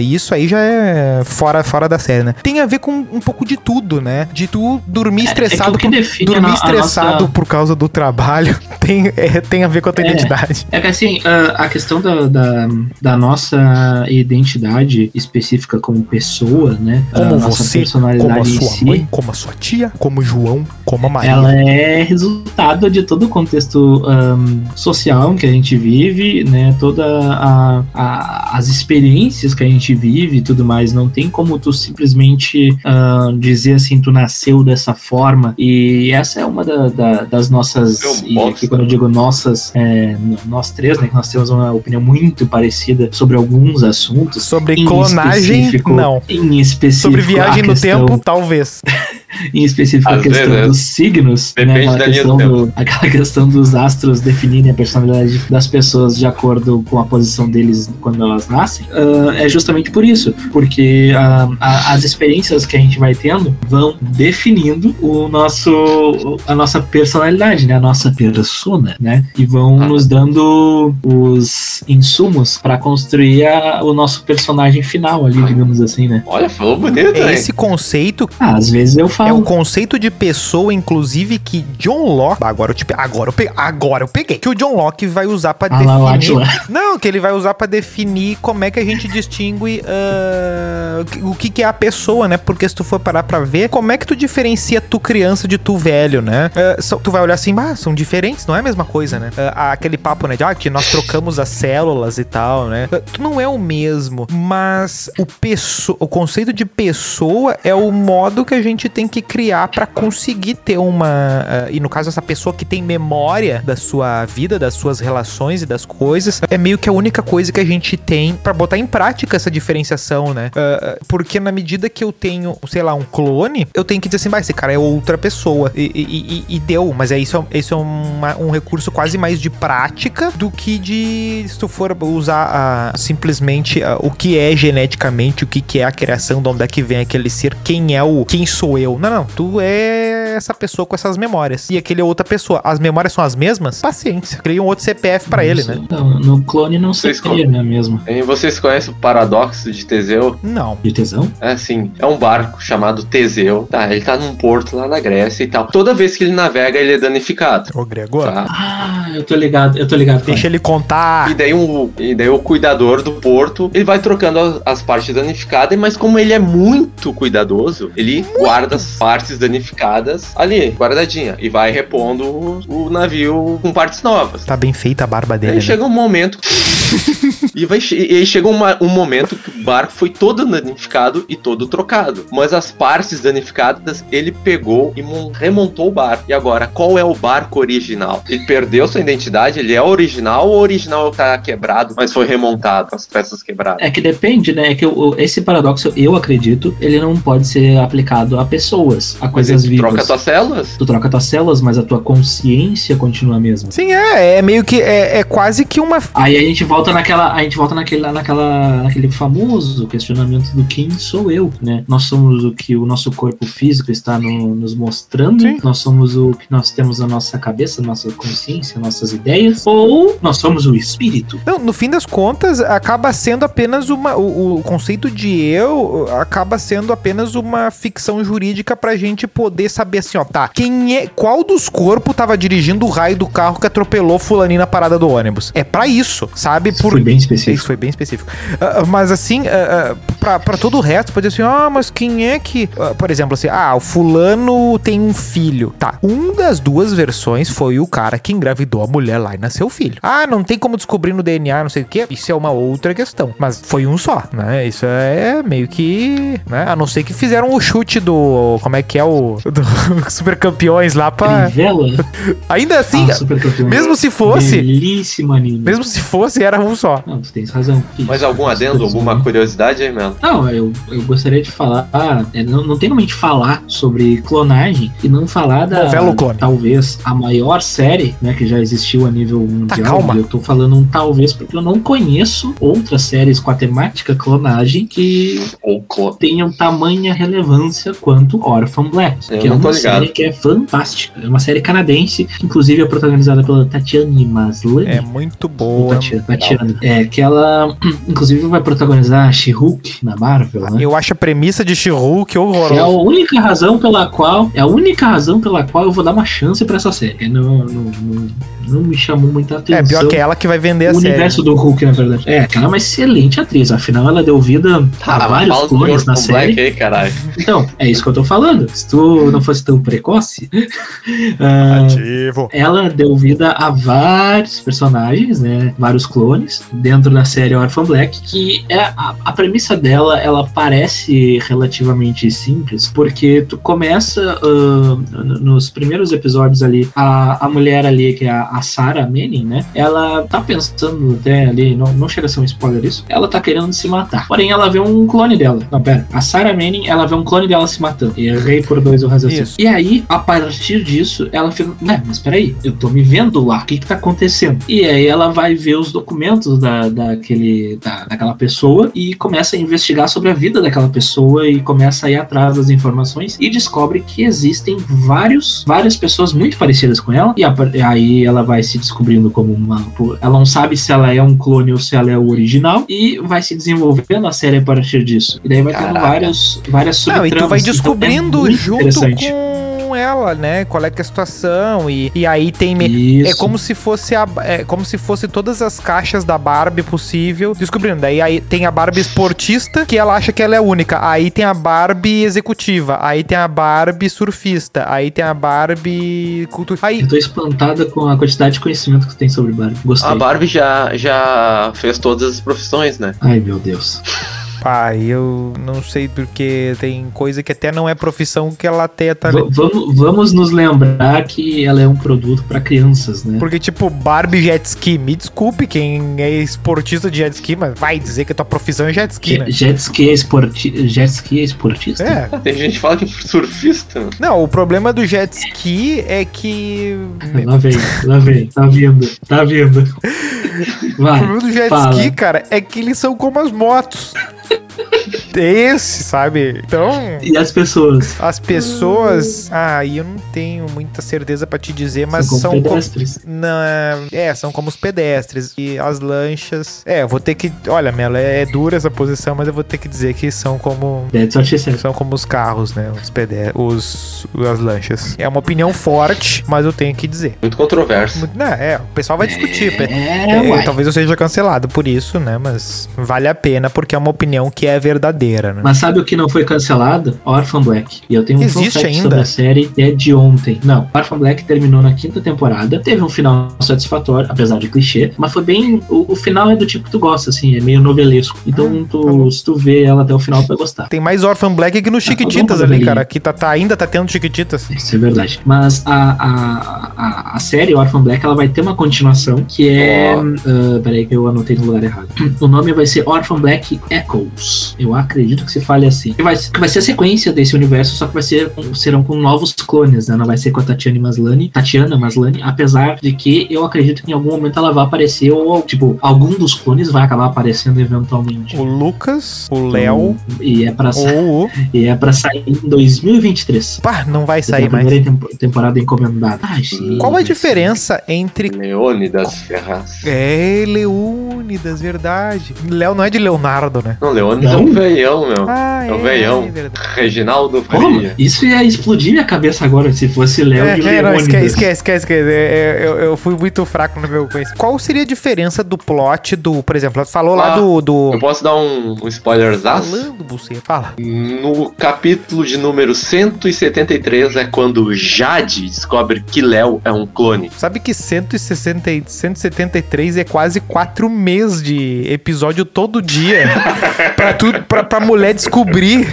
A: e isso aí já é fora, fora da série, né? Tem a ver com um pouco de tudo, né? De tu dormir estressado,
B: é que que
A: por-
B: a
A: dormir
B: a
A: estressado
B: nossa-
A: por causa do trabalho tem, é, tem a ver com a tua
B: É.
A: identidade.
B: É que assim, a, a questão da, da, da nossa identidade específica como pessoa, né?
A: Como
B: a nossa
A: você, como a sua
B: si,
A: mãe, como a sua tia, como o João, como a Maria.
B: ela é resultado de todo o contexto ahn, social que a gente vive, né? Toda a, a- as experiências que a gente vive e tudo mais. Não tem como tu simplesmente ahn, dizer assim, tu nasceu dessa forma. E essa é uma da- da- das nossas.
C: Eu
B: E
C: bosta.
B: aqui quando eu digo nossas, é, nós três, né? Que nós temos uma opinião muito parecida sobre alguns assuntos.
A: Sobre
B: Em
A: clonagem, não.
B: Em específico.
A: Sobre viagem no
B: questão-
A: tempo, talvez.
B: em específico a
C: Às
B: questão
C: vezes,
B: dos signos,
C: Depende
B: né, aquela,
C: da linha
B: questão
C: do
B: aquela questão dos astros definirem a personalidade das pessoas de acordo com a posição deles quando elas nascem, ah, é justamente por isso, porque ah, a- as experiências que a gente vai tendo vão definindo o nosso, a nossa personalidade, né, a nossa persona, né, e vão
C: Ah.
B: nos dando os insumos para construir a- o nosso personagem final ali, digamos assim, né.
C: Olha, falou bonito,
A: É
C: hein?
A: esse conceito
B: Ah, às vezes eu
A: É o conceito de pessoa, inclusive, que John Locke. Agora eu, te, agora eu, pe- agora eu peguei. Que o John Locke vai usar pra
B: Ah lá,
A: definir.
B: Atila.
A: Não, que ele vai usar pra definir como é que a gente distingue ah, o que, que é a pessoa, né? Porque se tu for parar pra ver, como é que tu diferencia tu criança de tu velho, né? Só- tu vai olhar assim, ah, são diferentes, não é a mesma coisa, né? Ah, aquele papo, né? De ah, que nós trocamos as células e tal, né? Tu não é o mesmo, mas o, pesso- o conceito de pessoa é o modo que a gente tem que criar pra conseguir ter uma. ah, e no caso, essa pessoa que tem memória da sua vida, das suas relações e das coisas, é meio que a única coisa que a gente tem pra botar em prática essa diferenciação, né? Ah, porque na medida que eu tenho, sei lá, um clone, eu tenho que dizer assim, bah, esse cara é outra pessoa. E, e- e- e deu, mas é isso, é- isso é uma- um recurso quase mais de prática do que de se tu for usar ah, simplesmente ah, o que é geneticamente, o que, que é a criação, de onde é que vem aquele ser, quem é o. Quem sou eu? Não, não. Tu é essa pessoa com essas memórias. E aquele é outra pessoa. As memórias são as mesmas? Paciência. Cria um outro CPF pra ele, né?
B: Não, no clone não sei se é, né, mesmo.
C: E vocês conhecem o paradoxo de Teseu?
A: Não.
B: De tesão?
C: É assim, é um barco chamado Teseu. Tá, ele tá num porto lá na Grécia e tal. Toda vez que ele navega, ele é danificado.
A: Ô, Gregor.
C: Tá?
B: Ah, eu tô ligado, eu tô ligado.
A: Deixa ele contar.
C: E daí, um, e daí o cuidador do porto, ele vai trocando as, as partes danificadas, mas como ele é muito cuidadoso, ele guarda as partes danificadas ali, guardadinha, e vai repondo o, o navio com partes novas.
A: Tá bem feita a barba
C: Aí
A: dele, né?
C: chega um momento. e, vai, e aí chega uma- um momento que o barco foi todo danificado e todo trocado. Mas as partes danificadas ele pegou e mon- remontou o barco. E agora, qual é o barco original? Ele perdeu sua identidade? Ele é original ou o original tá quebrado, mas foi remontado, com as peças quebradas?
B: É que depende, né? É que o- esse paradoxo, eu acredito, ele não pode ser aplicado a pessoas, a coisas
C: ele
B: vivas.
C: troca suas células?
B: Tu troca tuas células, mas a tua consciência continua a mesma.
A: Sim, é. É meio que. É, é quase que uma.
B: Aí a gente volta naquela, a gente volta naquele, naquela, naquele famoso questionamento do quem sou eu, né? Nós somos o que o nosso corpo físico está no- nos mostrando,
A: Sim.
B: nós somos o que nós temos na nossa cabeça, nossa consciência, nossas ideias, ou nós somos o espírito.
A: Não, no fim das contas, acaba sendo apenas uma. O, o conceito de eu acaba sendo apenas uma ficção jurídica pra gente poder saber assim, ó, tá, quem é, qual dos corpos tava dirigindo o raio do carro que atropelou fulaninho na parada do ônibus? É pra isso, sabe?
B: Isso foi bem específico.
A: Isso foi bem específico. Ah, mas assim, ah, ah, pra, pra todo o resto, pode dizer assim, ah, mas quem é que... ah, por exemplo, assim, ah, o fulano tem um filho. Tá, um das duas versões foi o cara que engravidou a mulher lá e nasceu o filho. Ah, não tem como descobrir no DNA, não sei o quê. Isso é uma outra questão. Mas foi um só, né? Isso é meio que... Né? A não ser que fizeram o chute do... Como é que é o... Do Super Campeões lá pra...
B: Trivela?
A: Ainda assim,
B: Ah,
A: mesmo se fosse...
B: Belíssimo anime.
A: Mesmo se fosse, era um só.
B: Não, tu tens razão.
C: Mais algum adendo, alguma curiosidade aí, Melo?
B: Não, eu, eu gostaria de falar. é, não, não tem como a gente falar sobre clonagem e não falar da.
A: Novela clone.
B: Talvez a maior série né, que já existiu a nível mundial.
A: calma.
B: E Eu tô falando um talvez porque eu não conheço outras séries com a temática clonagem que
C: Ou clone.
B: tenham tamanha relevância quanto Orphan Black.
C: Eu
B: que é uma
C: ligado.
B: série que é fantástica. É uma série canadense, que inclusive é protagonizada pela Tatiane Maslany.
A: É muito boa.
B: Tatiana, Tatiana. É, que ela, inclusive, vai protagonizar a She-Hulk na Marvel, né?
A: Eu acho a premissa de She-Hulk
B: Que é a
A: horrorosa.
B: única razão pela qual. É a única razão pela qual eu vou dar uma chance pra essa série. Não, não, não, não me chamou muita atenção.
A: É, pior que ela que vai vender a
B: o
A: série.
B: universo do Hulk, na verdade. É, ela é uma excelente atriz. Afinal, ela deu vida a
C: mas
B: vários clones na série.
C: Black aí.
B: Então, é isso que eu tô falando. Se tu não fosse tão precoce.
A: Ativo.
B: ela deu vida a vários personagens, né? Vários clones dentro da série Orphan Black, que é a, a premissa dela, ela parece relativamente simples, porque tu começa n- nos primeiros episódios ali, a, a mulher ali, que é a, a Sarah Manning, né? Ela tá pensando até ali, não, não chega a ser um spoiler isso, ela tá querendo se matar. Porém, ela vê um clone dela. Não, pera. A Sarah Manning, ela vê um clone dela se matando. E errei por dois o raciocínio.
A: Isso.
B: E aí, a partir disso, ela fica, né, mas peraí, eu tô me vendo lá, o que que tá acontecendo? E aí ela vai ver os documentos da, daquele, da, daquela pessoa e começa a investigar sobre a vida daquela pessoa e começa a ir atrás das informações e descobre que existem vários, várias pessoas muito parecidas com ela e a aí ela vai se descobrindo como uma, ela não sabe se ela é um clone ou se ela é o original e vai se desenvolvendo a série a partir disso. E daí vai tendo
C: Caraca.
B: vários, várias
A: Não, e tu vai
B: subtramas,
A: descobrindo
B: muito
A: junto com ela, né? Qual é que é a situação. E, e aí tem. me-
B: Isso.
A: É como se fosse a, é como se fosse todas as caixas da Barbie possível descobrindo. Daí aí tem a Barbie esportista, que ela acha que ela é única. Aí tem a Barbie executiva. Aí tem a Barbie surfista. Aí tem a Barbie cultura. Aí
B: Eu tô espantada com a quantidade de conhecimento que tem sobre Barbie. Gostei.
C: A Barbie já, já fez todas as profissões, né?
B: Ai, meu Deus.
A: Pai, eu não sei porque tem coisa que até não é profissão que ela teta ali.
B: V- vamos, vamos nos lembrar que ela é um produto pra crianças, né?
A: Porque, tipo, Barbie jet ski, me desculpe quem é esportista de jet ski, mas vai dizer que a tua profissão é jet ski, né?
B: Je- Jet ski é, esporti jet ski é esportista?
A: É.
C: Tem gente que fala que é surfista.
A: Não, o problema do jet ski é que.
B: Lá vem, lá vem. Tá vindo, tá vindo.
A: O
B: Vai.
A: problema do jet
B: fala.
A: ski, cara, é que eles são como as motos. you Esse, sabe? Então,
B: E as pessoas?
A: as pessoas. Ah, e eu não tenho muita certeza pra te dizer, mas
B: são
A: são.
B: como
A: como-
B: pedestres.
A: Não, é, são como os pedestres. E as lanchas. É, eu vou ter que. Olha, Mela, é dura essa posição, mas eu vou ter que dizer que são como.
B: Said.
A: São como os carros, né? Os pedestres. Os, as lanchas. É uma opinião forte, mas eu tenho que dizer.
C: Muito controverso.
A: Não, é, o pessoal vai discutir.
B: É,
A: é, talvez eu seja cancelado por isso, né? Mas vale a pena porque é uma opinião que é verdadeira, né?
B: Mas sabe o que não foi cancelado? Orphan Black. E eu tenho um
A: Existe ainda?
B: sobre a série que é de ontem. Não, Orphan Black terminou na quinta temporada. Teve um final satisfatório, apesar de clichê. Mas foi bem. O, o final é do tipo que tu gosta, assim, é meio novelesco. Então,
A: Ah,
B: tu,
A: tá
B: se tu vê ela até o final, tu vai gostar.
A: Tem mais Orphan Black que no Chiquititas
B: tá bom,
A: ali,
B: velhinho.
A: cara. Aqui tá, tá- ainda tá tendo Chiquititas.
B: Isso é verdade. Mas a, a, a, a série Orphan Black ela vai ter uma continuação que é.
C: Ó.
B: ah, peraí, que eu anotei no lugar errado. O nome vai ser Orphan Black Echoes. Eu acredito que se fale assim. Que vai, que vai ser a sequência desse universo, só que vai ser com- serão com novos clones, né? Não vai ser com a Tatiana Maslany. Tatiana Maslany, apesar de que eu acredito que em algum momento ela vai aparecer, ou, tipo, algum dos clones vai acabar aparecendo eventualmente.
A: O Lucas, o Léo
B: E é
A: ou o.
B: e é pra sair em 2023.
A: Pá, não vai
B: é
A: sair
B: a
A: mais.
B: primeira tempo- temporada encomendada. Ai, gente.
A: Qual a diferença entre.
C: Leônidas Ferraz.
A: É, Leônidas, verdade. Léo não é de Leonardo, né?
C: Não, Leônidas é um veião, meu.
A: Ah,
C: É o veião.
A: é.
C: Reginaldo
B: Como?
C: Faria.
B: Isso ia explodir minha cabeça agora se fosse Léo
A: É,
B: e
A: é, não, esquece, esquece, esquece. esquece. É, é, eu, eu fui muito fraco no meu conhecimento. Qual seria a diferença do plot do, por exemplo, falou lá
C: Ah,
A: do. do...
C: Eu posso dar um, um spoilerzaço?
A: Falando, você fala.
C: No capítulo de número 173 é quando Jade descobre que Léo é um clone.
A: Sabe que 160, e 173 é quase quatro meses de episódio todo dia pra, tu, pra, pra mulher descobrir.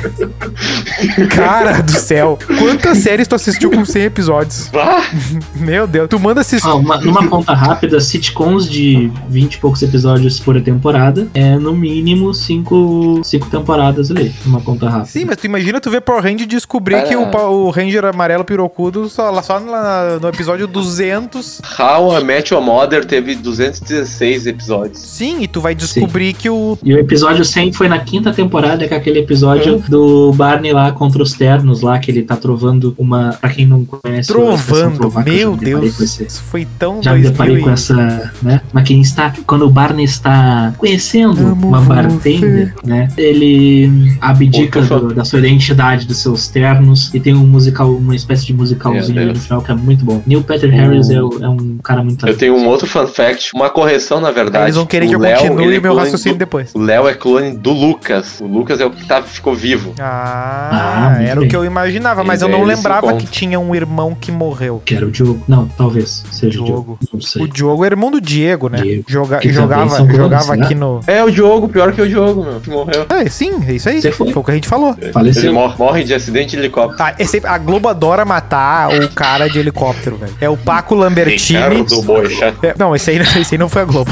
A: Cara do céu. Quantas séries tu assistiu com 100 episódios?
C: Ah,
A: Meu Deus. Tu manda assistir.
B: Ah, uma- numa conta rápida, sitcoms de 20 e poucos episódios por temporada é no mínimo 5 cinco temporadas ali, numa conta rápida.
A: Sim, mas tu imagina tu ver Power Ranger e descobrir
C: Cara.
A: que o, o Ranger amarelo pirocudo só, lá- só na- no episódio 200.
C: How I Met Your Mother teve 216 episódios.
A: Sim, e tu vai descobrir que o.
B: E o episódio 100 foi na quinta temporada, que é aquele episódio do Barney lá contra os ternos lá, que ele tá trovando uma. Pra quem não conhece,
A: Trovando. Meu Deus.
B: esse-
A: Isso foi tão
B: Já me deparei
A: 2000
B: com essa, né? Mas quem está, quando o Barney está conhecendo
A: Amo
B: uma
A: você.
B: bartender, né? Ele abdica
C: Pô,
B: do- da sua identidade, dos seus ternos e tem um musical, uma espécie de musicalzinho ali no
C: Deus.
B: final que é muito bom. Neil Patrick Harris é, é um cara muito
C: Eu tenho um outro fun fact, uma correção na verdade.
A: Eles vão querer
C: O
A: que eu
C: Léo,
A: continue
C: é
A: meu
C: clone
A: raciocínio
C: do-
A: depois.
C: O Léo é clone do Lucas. O Lucas é o que tá, ficou vivo.
A: Ah,
B: Ah,
A: era o
B: bem.
A: que eu imaginava, mas
C: E
A: eu não
C: se
A: lembrava que tinha um irmão que morreu.
B: que era o Diogo. Não, talvez seja o
A: Diogo.
B: Diogo. Não sei.
A: O Diogo era irmão do Diego, né?
B: Diego.
A: Joga- jogava jogava
B: né?
A: aqui no.
C: É o Diogo, pior que o Diogo, meu, que morreu.
A: É, sim, é isso aí.
B: Você foi.
A: Foi o que a gente falou.
C: Ele
B: Faleceu.
C: morre, morre de acidente de helicóptero.
A: Ah, é sempre- a Globo adora matar o cara de helicóptero, velho. É o Paco Lambertini.
C: Boechat.
A: É, não, esse aí, esse aí não foi a Globo.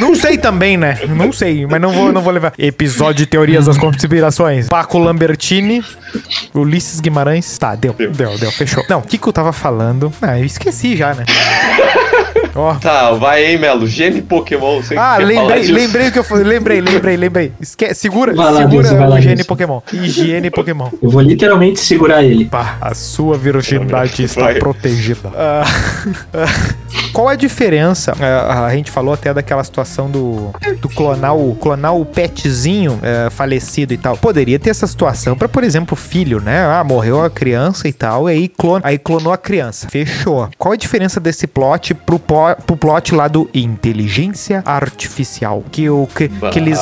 A: não sei também, né? Não sei, mas não vou, não vou levar. Episódio de Teorias das Conspirações. Paco Lambertini, Ulisses Guimarães. Tá, deu, deu, deu, fechou. Não, o que, que eu tava falando? Ah, eu esqueci já, né? Ó.
C: Tá, vai aí, Melo. Gene Pokémon.
A: Ah, lembrei, lembrei o que eu falei. Lembrei, lembrei, lembrei. Esque segura,
B: lá,
A: segura
B: vai
A: o
B: Dilson.
A: Pokémon. Higiene Pokémon.
B: Eu vou literalmente segurar ele.
A: Pá, a sua virgindade está
C: Vai.
A: protegida. Ah, qual a diferença? Ah, a gente falou até daquela situação do, do clonar, o, clonar o petzinho eh, falecido e tal. Poderia ter essa situação pra, por exemplo, o filho, né? Ah, morreu a criança e tal, e aí, clon, aí clonou a criança. Fechou. Qual a diferença desse plot pro, pro plot lá do inteligência artificial? Que, o, que, que eles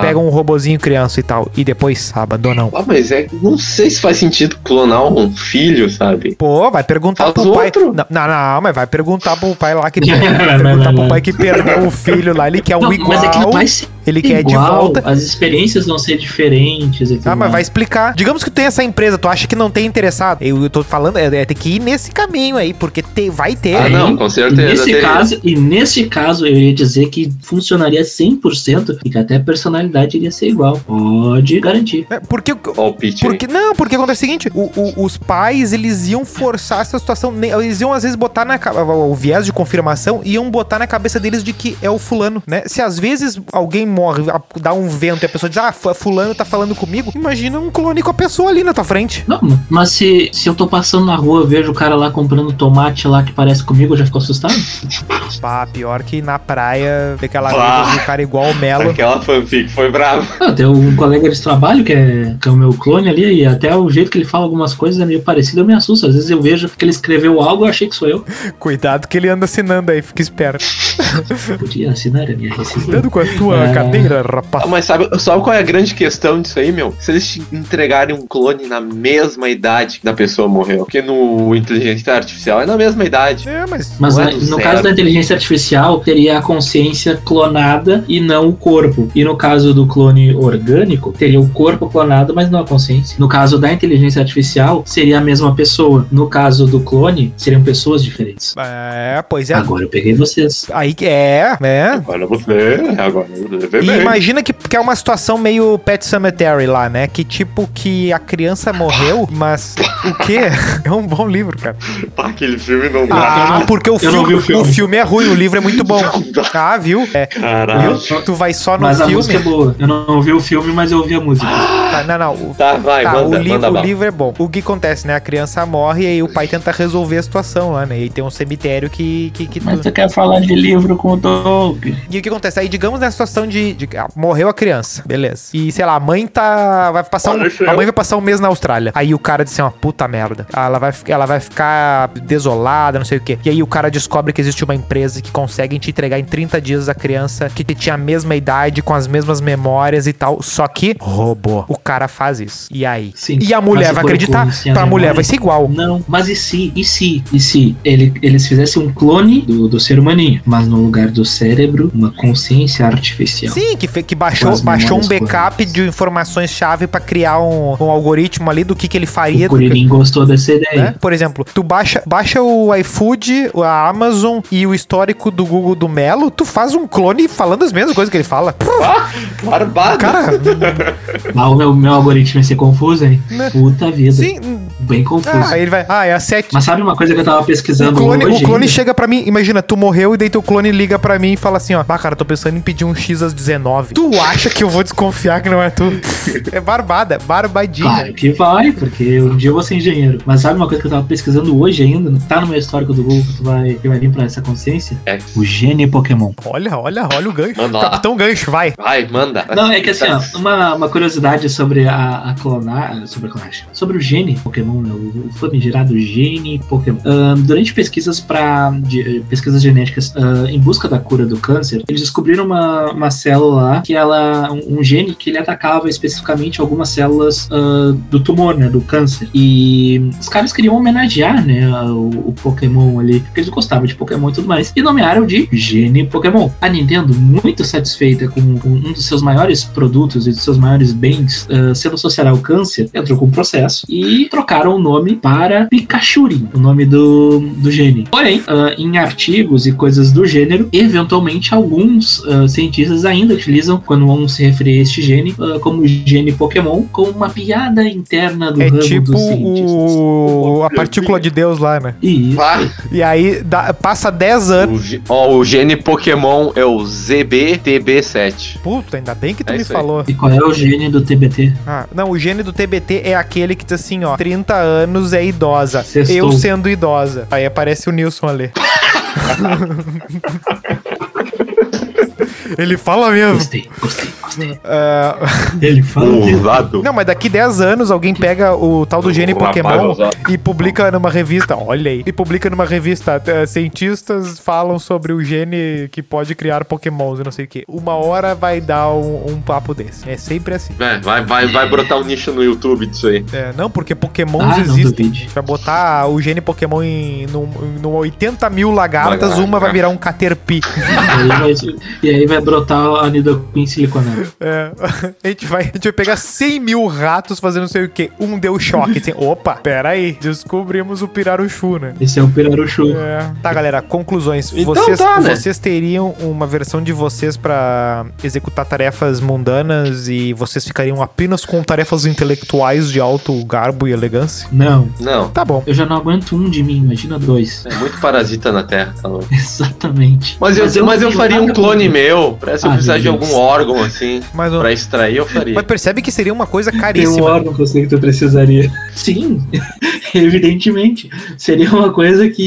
A: pegam um robozinho criança e tal, e depois abandonam.
C: Ah, mas é. Não sei se faz sentido clonar um filho, sabe?
A: Pô, vai perguntar
C: Faz
A: pro pai.
C: outro.
A: Não, não, não, mas vai perguntar pro pai lá que perguntar pro pai que perdeu o filho lá, ele quer um
B: Não,
A: igual.
B: mas é que não vai
A: ele quer de
B: igual,
A: volta.
B: As experiências vão ser diferentes. E tudo
A: Ah, mas vai explicar. Digamos que tu tem essa empresa, tu acha que não tem interessado. Eu, eu tô falando, é, é ter que ir nesse caminho aí, porque te- vai ter.
C: Ah, não, com
B: E
C: certeza.
B: nesse,
C: teria.
B: caso, e nesse caso, eu iria dizer que funcionaria 100% e que até a personalidade iria ser igual. Pode garantir.
A: É, Porque,
C: aí.
A: porque não, porque acontece o seguinte, o- o- os pais, eles iam forçar essa situação, eles iam às vezes botar na o viés de confirmação, iam botar na cabeça deles de que é o fulano, né? Se às vezes alguém morre, a- dá um vento e a pessoa diz, ah, fu- fulano tá falando comigo, imagina um clone com a pessoa ali na tua frente.
B: Não, mas se, se eu tô passando na rua, eu vejo o cara lá comprando tomate lá que parece comigo, eu já fico assustado?
A: Pá, pior que na praia, ter aquela
C: Bah.
A: vez o cara igual o Melo.
C: Aquela fanfic foi brava.
B: Ah, tem um colega de trabalho que é, que é o meu clone ali, e até o jeito que ele fala algumas coisas é meio parecido, eu me assusto. Às vezes eu vejo que ele escreveu algo, eu achei que sou eu.
A: Cuidado que ele anda assinando aí, fica esperto.
B: Podia assinar a minha rescisão.
A: Cuidado com a tua
B: É.
A: cadeira, rapaz.
C: Mas sabe, sabe qual é a grande questão disso aí, meu? Se eles te entregarem um clone na mesma idade que da pessoa morreu. Porque no inteligência artificial é na mesma idade.
A: É, mas.
B: Mas
C: é
B: no
C: zero.
B: caso da inteligência artificial, teria a consciência clonada e não o corpo. E no caso do clone orgânico, teria o corpo clonado, mas não a consciência. No caso da inteligência artificial, seria a mesma pessoa. No caso do clone, seriam pessoas diferentes.
A: É, pois é.
B: Agora eu peguei vocês.
A: Aí que é, é.
C: Agora você. Agora você vê
A: E
C: bem.
A: imagina que, que é uma situação meio Pet Cemetery lá, né? Que tipo que a criança morreu, mas o quê? É um bom livro, cara.
C: Pá, aquele filme não dá.
A: Ah, porque o
B: eu não
A: filme,
B: o
A: o
B: filme.
A: filme é ruim, o livro é muito bom. Ah, viu? É.
C: Caralho.
A: Viu? Tu vai só no
B: Mas a
A: filme.
B: música é boa. Eu não ouvi o filme, mas eu ouvi a música.
A: Tá, não, não. O,
C: Tá, vai,
A: tá,
C: manda,
A: o, li-
C: manda
A: o livro é bom. O que acontece, né? A criança morre e aí o pai tenta resolver a situação lá, né? E tem um cemitério que. que, que
E: Mas
A: tu-
E: você quer falar de livro com o Tolkien?
A: E o que acontece? Aí, digamos na situação de de, de- ah, Morreu a criança, beleza. E sei lá, a mãe tá. Vai passar um, a mãe vai passar um mês na Austrália. Aí o cara disse: uma puta merda. Ela vai, ela vai ficar desolada, não sei o quê. E aí o cara descobre que existe uma empresa que consegue te entregar em 30 dias a criança que tinha a mesma idade, com as mesmas memórias e tal. Só que robô. O cara faz isso. E aí?
B: Sim.
A: E a mulher vai acreditar? Pra mulher vai ser igual.
B: Não, mas e se, e se, e se ele, eles fizessem um clone do, do ser humaninho, mas no lugar do cérebro, uma consciência artificial?
A: Sim, que, que baixou,
B: as
A: baixou um backup de informações-chave pra criar um, um algoritmo ali do que, que ele faria.
B: O
A: do que-
B: Kuririn gostou dessa ideia.
A: né? Por exemplo, tu baixa, baixa o iFood, a Amazon e o histórico do Google do Melo, tu faz um clone falando as mesmas coisas que ele fala.
C: Ah, barbado.
A: Cara,
B: Ah, o meu, meu algoritmo ia ser confuso, hein?
A: Né?
B: Puta vida.
A: sim.
B: Bem confuso.
A: Ah, ele vai. Ah, é a 7.
B: Mas sabe uma coisa que eu tava
A: O
B: pesquisando
A: clone,
B: hoje?
A: o clone
B: ainda?
A: chega pra mim, imagina, tu morreu e daí teu clone liga pra mim e fala assim, ó, ah, cara, tô pensando em pedir um X às 19. Tu acha que eu vou desconfiar que não é tu? é barbada, barbadinha.
B: Claro que vai, porque um dia eu vou ser engenheiro. Mas sabe uma coisa que eu tava pesquisando hoje ainda? Tá no meu histórico do Google que tu vai, que vai vir pra essa consciência?
C: É.
B: O gene Pokémon.
A: Olha, olha, olha o gancho.
C: Manda lá.
A: Capitão Gancho, vai.
C: Vai, manda.
B: Não, é que assim, ó, uma, uma curiosidade sobre a, a clonar, sobre a clonagem, sobre o gene Pokémon, né, o, o famigerado gene Pokémon. Durante pesquisas para pesquisas genéticas ah, em busca da cura do câncer, eles descobriram uma, uma célula lá que ela um, um gene que ele atacava especificamente algumas células ah, do tumor, né, do câncer. E os caras queriam homenagear, né, o, o Pokémon ali, porque eles gostavam de Pokémon e tudo mais, e nomearam de gene Pokémon. A Nintendo, muito satisfeita com, com um dos seus maiores produtos e dos seus maiores bens ah, sendo associado ao câncer, entrou com um processo e trocaram o nome para Pikachurin, o nome do, do gene. Porém, ah, em artigos e coisas do gênero, eventualmente alguns ah, cientistas ainda utilizam, quando vão se referir a este gene, ah, como gene Pokémon, como uma piada interna do
A: É
B: ramo
A: tipo
B: dos cientistas.
A: o, a partícula de Deus lá, né?
B: Isso.
C: Vai.
A: E aí dá- passa 10 anos.
C: O, ge- ó, o gene Pokémon é o ZBTB7.
A: Puta, ainda bem que tu
C: É
A: me falou.
B: E qual é o gene do TBT?
A: Ah, não, o gene do TBT é aquele que diz assim, ó, 30 anos é idosa.
B: Sextou.
A: Eu sendo idosa. Aí aparece o Nilson ali. Ele fala mesmo.
B: Gostei, gostei, gostei.
A: Ah,
B: Ele fala.
C: Ousado.
A: não, mas daqui 10 anos alguém pega o tal do gene
C: O
A: Pokémon e publica numa revista. Olha aí. E publica numa revista. eh, cientistas falam sobre o gene que pode criar Pokémons e não sei o que. Uma hora vai dar um, um papo desse. É sempre assim.
C: É, vai, vai, vai brotar um nicho no YouTube disso aí.
A: É, não, porque Pokémons
B: Ah,
A: existem.
B: duvide.
A: A gente vai botar o gene Pokémon em num, num 80 mil lagartas,
C: Lagarta.
A: uma vai virar um Caterpie.
B: E aí vai, e aí vai brotar a Nidoqueen siliconada.
A: É, a, gente vai, a gente vai pegar 100 mil ratos fazendo não sei o que. Um deu choque. Assim, Opa, pera aí. Descobrimos o Piraruchu, né?
B: Esse é o Piraruchu.
A: É. Tá, galera, conclusões.
C: Então
A: vocês,
C: tá, né?
A: vocês teriam uma versão de vocês pra executar tarefas mundanas e vocês ficariam apenas com tarefas intelectuais de alto garbo e elegância?
B: Não,
C: Não.
A: Tá bom.
B: eu já não aguento um de mim, imagina dois.
C: É muito parasita na Terra, tá louco.
B: Exatamente.
C: Mas eu, mas eu,
B: não tenho
C: faria um clone meu. Pra se eu
B: Ah,
C: precisar de algum órgão, assim,
A: Mas,
C: pra extrair, eu faria.
A: mas percebe que seria uma coisa
B: Tem um
A: caríssima.
B: órgão que eu sei que tu precisaria. Sim, evidentemente. Seria uma coisa que,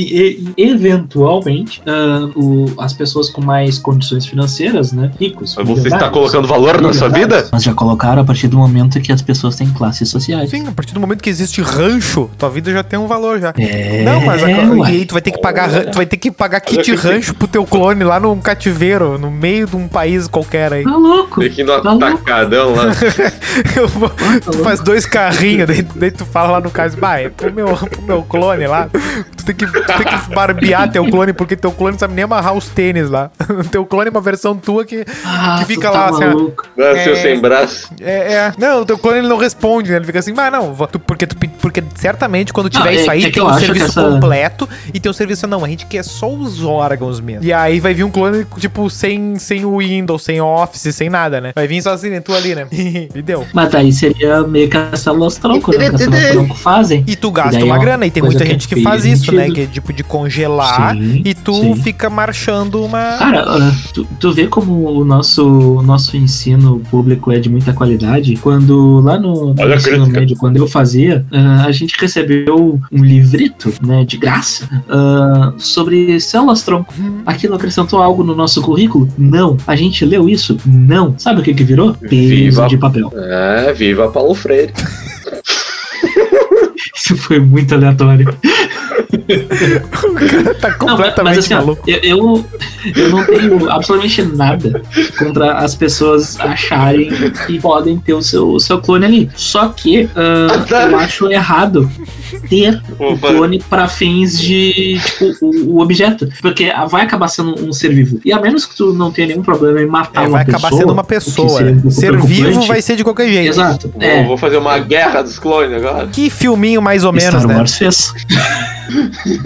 B: e- eventualmente, ah, o- as pessoas com mais condições financeiras, né? Ricos.
C: Mas você está colocando valor na sua vida?
B: Mas já colocaram a partir do momento que as pessoas têm classes sociais.
A: Sim, a partir do momento que existe rancho, tua vida já tem um valor já.
B: É,
A: Não, mas a, e aí tu vai ter que pagar, tu vai ter que pagar kit rancho pro teu clone lá num cativeiro, no meio de um país qualquer aí.
B: Tá louco. Louco.
C: atacadão lá.
A: Eu vou- tu faz dois carrinhos, daí, daí tu fala lá no caso, bah, é pro meu, pro meu clone lá, tem, que, tu tem que barbear teu clone, porque teu clone não sabe nem amarrar os tênis lá. teu clone é uma versão tua que
B: Ah,
A: que
B: tu
A: fica
B: tá
A: lá, assim, ó.
B: maluco.
C: Nasceu
A: É.
C: sem braço.
A: É, é. Não, o teu clone ele não responde, né? Ele fica assim, mas não, tu- porque, tu, porque certamente quando tiver
B: Não, é-
A: isso aí,
B: é
A: tem um serviço
B: essa-
A: completo e tem um serviço, não, a gente quer só os órgãos mesmo. E aí vai vir um clone, tipo, sem, sem o Windows, sem Office, sem nada, né? Vai vir só assim, né? tu ali, né? e deu.
B: Mas aí seria meio que as células tronco, né? Que tronco fazem.
A: E tu gasta
B: E é
A: uma grana, e tem muita
B: que é
A: gente que faz isso, né? Né? Que é tipo de congelar
B: Sim,
A: e tu
B: sim.
A: fica marchando uma.
B: Cara, ah, tu, tu vê como o nosso, o nosso ensino público é de muita qualidade. Quando lá no, no ensino
C: crítica.
B: médio, quando eu fazia, ah, a gente recebeu um livrito, né, de graça, ah, sobre células tronco. Aquilo acrescentou algo no nosso currículo? Não. A gente leu isso? Não. Sabe o que que virou? Peso
C: Viva.
B: de papel.
C: É, viva Paulo Freire.
B: Isso foi muito aleatório.
A: O cara tá
B: Não, mas-
A: completamente
B: assim, ó,
A: maluco.
B: eu, eu, eu não tenho absolutamente nada contra as pessoas acharem que podem ter o seu, o seu clone ali. Só que ah, eu acho errado ter o clone para fins de, tipo, o, o objeto. Porque vai acabar sendo um ser vivo. E a menos que tu não tenha nenhum problema em matar
A: É,
B: uma
A: vai
B: pessoa.
A: acabar sendo uma pessoa.
B: um
A: Ser vivo vai ser de qualquer jeito.
B: Exato.
C: Vou,
B: É.
C: vou fazer uma guerra dos clones agora.
A: Que filminho mais ou menos,
B: Star
A: né?
B: Wars fez.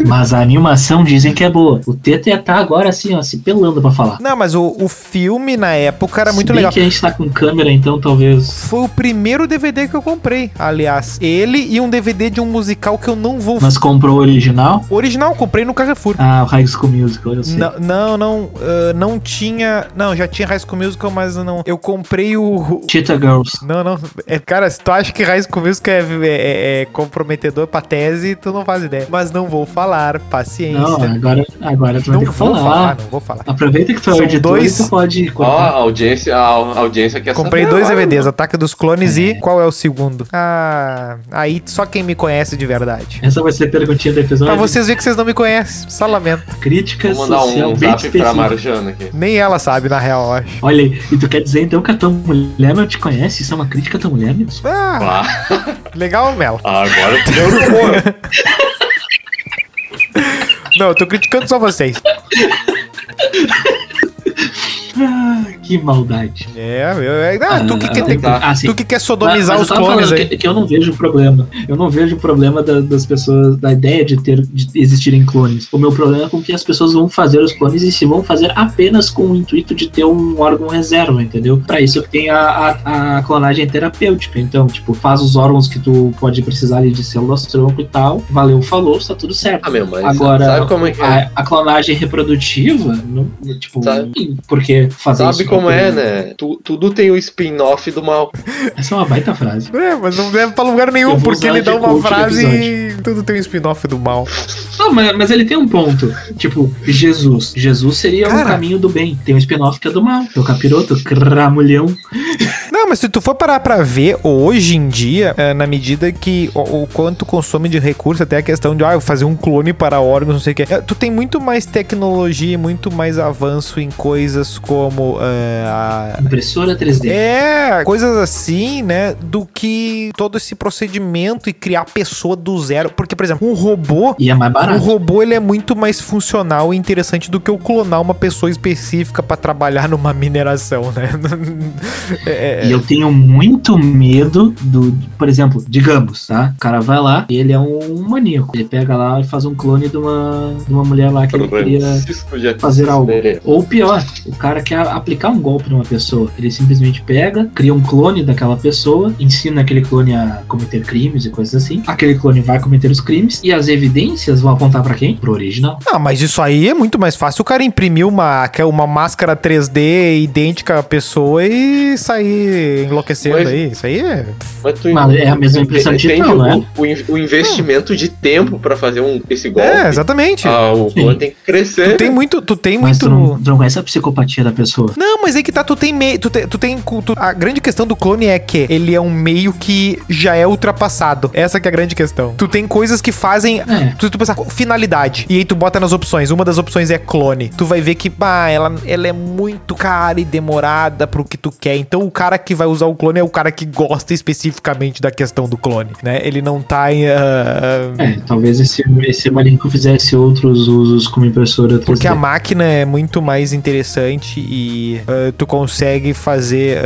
B: Mas a animação dizem que é boa. O Teta tá agora assim, ó, se pelando pra falar.
A: Não, mas o, o filme na época era muito
B: Se bem
A: legal.
B: que a gente tá com câmera, então talvez.
A: Foi o primeiro DVD que eu comprei, aliás. Ele e um DVD de um musical que eu não vou.
B: Mas comprou o original?
A: O original comprei no Carrefour.
B: Ah, o High School Musical, eu sei.
A: Não, não, não, ah, não tinha. Não, já tinha High School Musical, mas não. Eu comprei o.
B: Cheetah Girls.
A: Não, não. É, cara, se tu acha que High School Musical é, é- é comprometedor pra tese, tu não faz ideia. Mas não vou falar, paciência.
B: Não, agora, agora tu vai
A: não
B: ter que
A: vou
B: falar.
A: falar, não vou falar.
B: Aproveita que tu é o editor
A: dois-
B: e tu pode
C: Ó, a
B: cortar.
C: audiência, a a audiência quer
A: Comprei
C: saber
A: dois
C: agora,
A: DVDs,
C: mano.
A: Ataque dos Clones e qual é o segundo? Ah, aí só quem me conhece de verdade.
B: Essa vai ser a perguntinha do episódio.
A: Pra vocês verem que vocês não me conhecem, só lamento.
B: Crítica
C: Vou mandar um
B: bem
C: zap pra. Marjana aqui.
A: Nem ela sabe, na real, eu acho.
B: Olha aí, e tu quer dizer então que a tua mulher não te conhece? Isso é uma crítica à tua mulher, Nilson?
A: Ah,
C: Ah,
A: legal, Mel.
C: agora tu deu no humor.
A: Não, eu tô criticando só vocês.
B: Que maldade.
A: É, eu, é, ah, tu que
B: Ah,
A: quer ter-
C: tá.
B: Ah,
A: tu que quer sodomizar
B: Mas- mas
A: os clones aí.
B: Que, que eu não vejo problema. Eu não vejo problema da- das pessoas, da ideia de ter de existirem clones. O meu problema é com que as pessoas vão fazer os clones e se vão fazer apenas com o intuito de ter um órgão reserva, entendeu? Pra isso que tem a, a, a clonagem terapêutica. Então, tipo, faz os órgãos que tu pode precisar ali de células tronco e tal. Valeu, falou, está tudo certo.
C: Ah, meu, mas
B: Agora,
C: sabe como é que é?
B: A, a clonagem reprodutiva, não, tipo,
C: Sabe-
B: porque fazer
C: Sabe
B: isso
C: como é, né? Tu- tudo tem o spin-off do mal.
B: Essa é uma baita frase.
A: É, mas não leva pra lugar nenhum, porque ele dá uma frase e tudo tem um spin-off do mal.
B: Não, mas, mas ele tem um ponto. Tipo, Jesus. Jesus seria o caminho do bem. Tem um spin-off que é do mal. Teu capiroto, cramulhão.
A: Não, mas se tu for parar pra ver, hoje em dia, é, na medida que o, o quanto consome de recurso, até a questão de, ah, fazer um clone para órgãos, não sei o que, tu tem muito mais tecnologia, e muito mais avanço em coisas como é, a,
B: Impressora 3D.
A: É, coisas assim, né? Do que todo esse procedimento e criar a pessoa do zero. Porque, por exemplo, um robô.
B: E é mais
A: Um
B: barato.
A: robô ele é muito mais funcional e interessante do que eu clonar uma pessoa específica pra trabalhar numa mineração, né? É,
B: E eu tenho muito medo do. Por exemplo, digamos, tá? O cara vai lá e ele é um maníaco. Ele pega lá e faz um clone de uma, de uma mulher lá que ele queria fazer algo. Ou pior, o cara quer aplicar um golpe numa pessoa. Ele simplesmente pega, cria um clone daquela pessoa, ensina aquele clone a cometer crimes e coisas assim. Aquele clone vai cometer os crimes e as evidências vão apontar pra quem? Pro original.
A: Ah, mas isso aí é muito mais fácil o cara imprimir uma, uma máscara 3D idêntica à pessoa e sair enlouquecendo
C: Mas-
A: aí. Isso aí é.
C: Mas, tu
B: Mas é a mesma impressão digital,
C: o,
B: né?
C: o, in- o investimento de tempo pra fazer um, esse golpe.
A: É, exatamente.
C: Ah, o clone tem que crescer.
A: Tu tem muito. Tu tem
B: Mas
A: muito.
B: tu não, tu não conhece a psicopatia da pessoa.
A: Não, mas aí que tá, tu tem meio. Tu tem. Tu tem tu- a grande questão do clone é que ele é um meio que já é ultrapassado. Essa que é a grande questão. Tu tem coisas que fazem.
B: É.
A: Tu, tu pensa, finalidade. E aí tu bota nas opções. Uma das opções é clone. Tu vai ver que, bah, ela, ela é muito cara e demorada pro que tu quer. Então o cara que vai usar o clone é o cara que gosta especificamente da questão do clone, né? Ele não tá em. ah,
B: É, talvez esse, esse maníaco fizesse outros usos como impressora 3D.
A: Porque a máquina é muito mais interessante e ah, tu consegue fazer.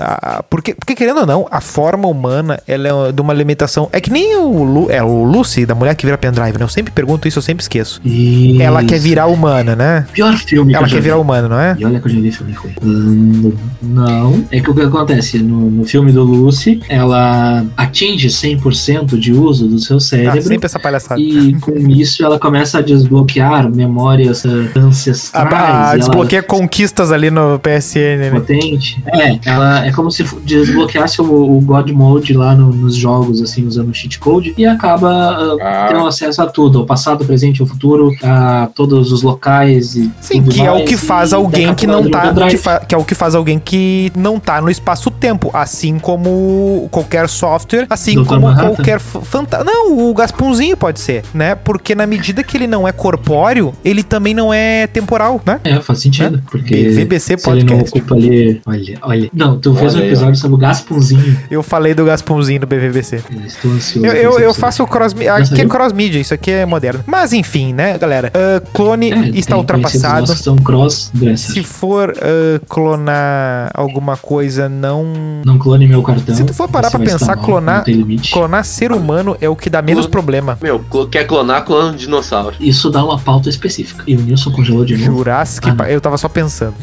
A: a- porque, porque, querendo ou não, a forma humana ela é de uma limitação. É que nem o, Lu, é, o Lucy, da mulher que vira pendrive, né? Eu sempre pergunto isso, eu sempre esqueço.
B: Isso.
A: Ela quer virar humana, né?
B: Pior filme
A: Ela
B: que eu
A: quer virar
B: vi.
A: humana, não é?
B: E olha que eu já vi filme ruim. Hum, não. É que o que acontece? No, no filme do Lucy, ela atinge 100% de uso do seu
A: Ah,
B: cérebro.
A: sempre essa palhaçada.
B: E com isso ela começa a desbloquear memórias eh,
A: A,
B: ancestrais.
A: a,
B: e ela-
A: Ah, desbloqueia conquistas ali no PSN, né?
B: potente. É, ela é como se desbloqueasse o, o God Mode lá no- nos jogos, assim, usando o cheat code, e acaba ah,
C: Ah.
B: tendo acesso a tudo, ao passado, ao presente, ao futuro, a todos os locais e
A: Sim,
B: tudo
A: que é o
B: mais,
A: que faz alguém que não tá. Que, fa- que é o que faz alguém que não tá no espaço-tempo. Assim como qualquer software, assim
B: Dr.
A: como
B: Manhattan?
A: qualquer fantasma. Não, o Gaspunzinho pode ser, né? Porque na medida que ele não é corpóreo, ele também não é temporal, né?
B: É, faz sentido, porque
A: VBC
B: se ele não ocupa ali... Olha, olha... Não, tu fez um
C: Olha aí,
B: episódio sobre o Gaspunzinho.
A: Eu falei do Gaspunzinho do BVBC.
B: Eu Estou ansioso.
A: Eu, eu, eu faço o cross Aqui é cross mídia, isso aqui é moderno. Mas enfim, né, galera? Ah, clone
B: É,
A: está ultrapassado.
B: são cross-dressers.
A: Se for ah, clonar alguma coisa, não.
B: Não clone meu cartão.
A: Se tu for parar pra pensar,
B: mal,
A: clonar-. Clonar ser humano é o que dá menos problema.
C: Meu, quer clonar, clona um dinossauro.
B: Isso dá uma pauta específica. E o Nilson congelou de novo.
A: Jurassic
B: Ah,
A: Park. Eu tava só pensando.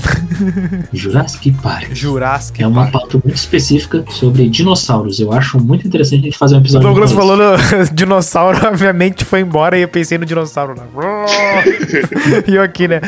B: Jurassic Park.
A: Jurassic
B: É uma
A: Park.
B: pauta muito específica sobre dinossauros. Eu acho muito interessante a gente fazer um
A: O
B: episódio.
A: Douglas
B: com isso.
A: falou no dinossauro, a minha mente foi embora e eu pensei no dinossauro lá. e eu aqui, né?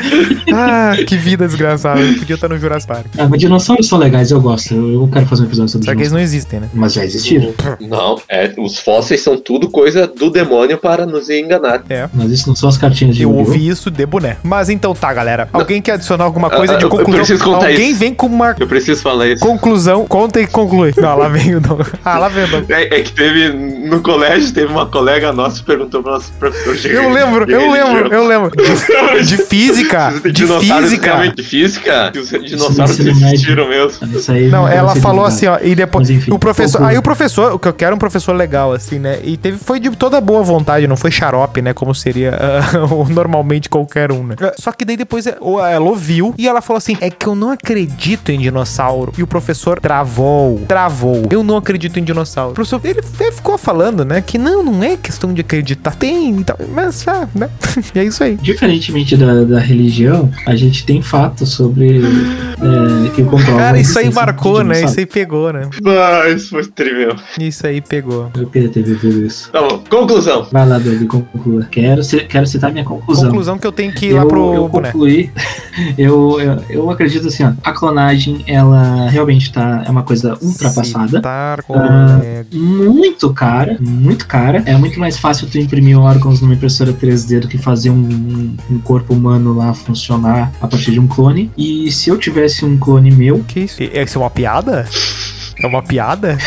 A: Ah, que vida desgraçada. Eu podia estar no Jurassic Park.
B: Ah, mas dinossauros são legais, eu gosto. Eu, eu quero fazer um episódio sobre
A: Só que eles não existem, né?
B: Mas já existiram.
C: Não, é, os fósseis são tudo coisa do demônio para nos enganar.
A: É.
B: Mas isso não são as cartinhas de
A: Eu ouvi isso de boné. Mas então tá, galera. Alguém quer adicionar alguma coisa
C: Ah,
A: de
C: eu- eu
A: conclusão?
C: preciso contar
A: Alguém
C: isso.
A: vem com uma
C: Eu preciso falar isso.
A: conclusão. Conta e conclui. Não, lá vem o Douglas. Ah, lá vem o Douglas.
C: É, é que teve no colégio, teve uma colega nossa que perguntou pro nosso professor de
A: Eu lembro,
C: de
A: eu lembro, eu lembro. De física,
C: Os
A: de física.
C: de física? Os dinossauros
B: médio.
C: existiram mesmo.
B: Isso aí
A: Não, ela falou assim, ó, e depois
B: Mas enfim,
A: o professor,
B: conclui.
A: aí o professor, o que eu quero é um professor legal assim, né? E teve foi de toda boa vontade, não foi xarope, né, como seria o- normalmente qualquer um, né? Só que daí depois é, o- ela ouviu e ela falou assim: "É que eu não acredito em dinossauro". E o professor travou, travou. Eu não acredito em dinossauro. O professor, ele, ele ficou falando, né, que não, não é questão de acreditar, tem, e tal, mas ah, né? E é isso aí.
B: Diferentemente da, da religião, a gente tem fatos sobre é, que comprovam.
A: Cara, isso aí
B: existência
A: marcou, né? Isso aí pegou, né?
C: Ah, isso foi tremendo.
A: Isso aí pegou.
B: Eu queria ter vivido isso.
C: Tá bom, conclusão.
B: Vai lá, Doug, conclua. Quero, quero citar minha conclusão.
A: Conclusão que eu tenho que ir lá
B: eu,
A: pro
B: eu concluí. Eu, eu, eu acredito assim, ó, a clonagem, ela realmente tá, é uma coisa ultrapassada.
A: Citar
B: Ah. Muito cara, muito cara. É muito mais fácil tu imprimir órgãos numa impressora 3D do que fazer um, um corpo humano lá funcionar a partir de um clone. E se eu tivesse um clone meu,
A: Que isso? E- Isso é uma piada? É uma piada?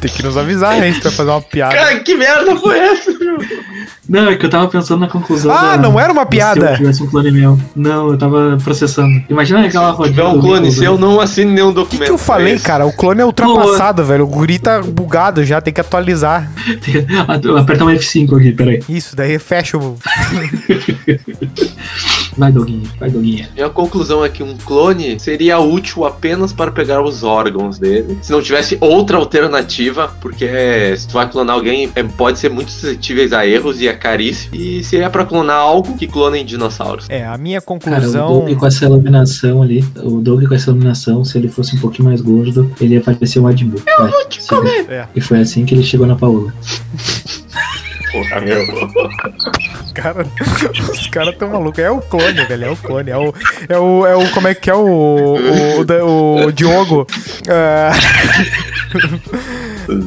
A: Tem que nos avisar, hein? Se tu vai fazer uma piada.
C: Cara, que merda foi essa, meu?
B: Não, é que eu tava pensando na conclusão.
A: Ah,
B: da-
A: não era uma
B: Se eu
A: piada.
B: tivesse um clone meu. Não, eu tava processando. Imagina aquela
C: Se
B: rodinha.
C: tiver um clone
B: Windows,
C: seu,
B: né?
C: não assine nenhum
A: O que,
C: documento.
A: que eu falei,
C: É
A: cara? O clone é ultrapassado, velho. O guri tá bugado já, tem que atualizar.
B: Apertar um F5 aqui, peraí.
A: Isso, daí fecha o.
B: Vai, Doguinha, vai, Doguinha.
C: Minha conclusão é que um clone seria útil apenas para pegar os órgãos dele. Se não tivesse outra alternativa, porque se tu vai clonar alguém, é, pode ser muito suscetíveis a erros e a caríssimo. E se é para clonar algo, que clonem dinossauros.
A: É, a minha
B: Cara, o
A: conclusão.
B: Doug com essa iluminação ali, o Doug com essa iluminação, se ele fosse um pouquinho mais gordo, ele ia parecer um Adbu. Eu vou te comer.
A: É.
B: E foi assim que ele chegou na Paola.
C: Porra, meu.
A: Cara, os caras tão malucos. É o clone, velho. É o clone. É o. É o. É o como é que é o. O, o, o Diogo. Ah.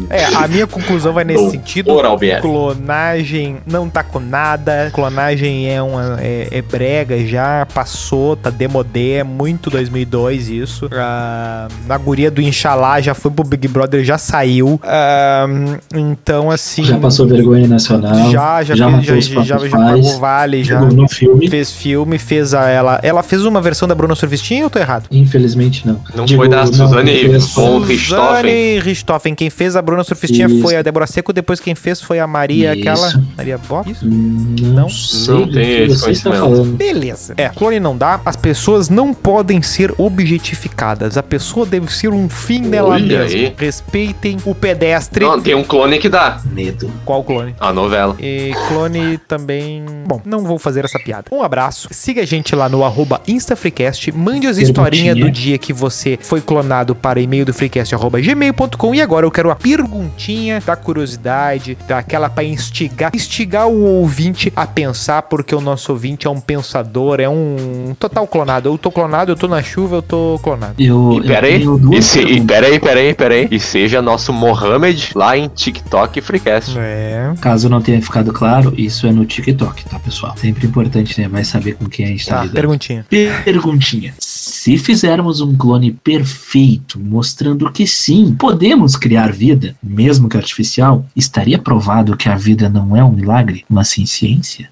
A: É, a minha conclusão vai nesse
C: Do
A: sentido.
C: Oral BR.
A: Clonagem não tá com nada. Clonagem é uma é, é brega já, passou, tá demodé, é muito 2002 isso. Ah, a guria do Inxalá já foi pro Big Brother, já saiu. Ah, então assim,
B: Já passou vergonha nacional.
A: já já
B: já
A: fez-
B: matou os
A: já, já, já pagou vale, já
B: filme.
A: fez filme, fez a ela, ela fez uma versão da Bruna Surfistinha ou eu tô errado?
B: Infelizmente não.
C: Não
B: Digo,
C: foi da Suzane von Richthofen.
A: Suzane Richthofen, quem fez fez a Bruna Surfistinha
B: Isso.
A: foi a Débora Seco, depois quem fez foi a Maria,
B: Isso.
A: aquela. Maria Bob? Isso?
B: Não,
A: Não?
B: sei
C: Não tem esse
B: está falando.
A: Beleza. É, clone não dá, as pessoas não podem ser objetificadas. A pessoa deve ser um fim nela
C: Olha
A: mesma.
C: aí.
A: Respeitem o pedestre.
C: Não, tem um clone que dá.
B: Medo.
A: Qual clone?
C: A novela.
A: E clone também. Bom, não vou fazer essa piada. Um abraço. Siga a gente lá no arroba InstaFreecast. Mande as historinhas do dia que você foi clonado para e-mail do freecast.gmail.com. E agora eu quero a perguntinha da curiosidade, daquela para instigar, instigar o ouvinte a pensar, porque o nosso ouvinte é um pensador, é um total clonado. Eu tô clonado, eu tô na chuva, eu tô clonado.
B: Eu,
C: E peraí, e, se, e peraí, peraí, peraí. E seja nosso Mohamed lá em TikTok e Freecast.
A: É.
B: Caso não tenha ficado claro, isso é no TikTok, tá, pessoal? Sempre importante, né? Vai saber com quem a gente tá,
A: Tá,
B: lidando.
A: perguntinha.
B: Perguntinha. Se fizermos um clone perfeito, mostrando que sim, podemos criar vida, mesmo que artificial, estaria provado que a vida não é um milagre, mas sim ciência?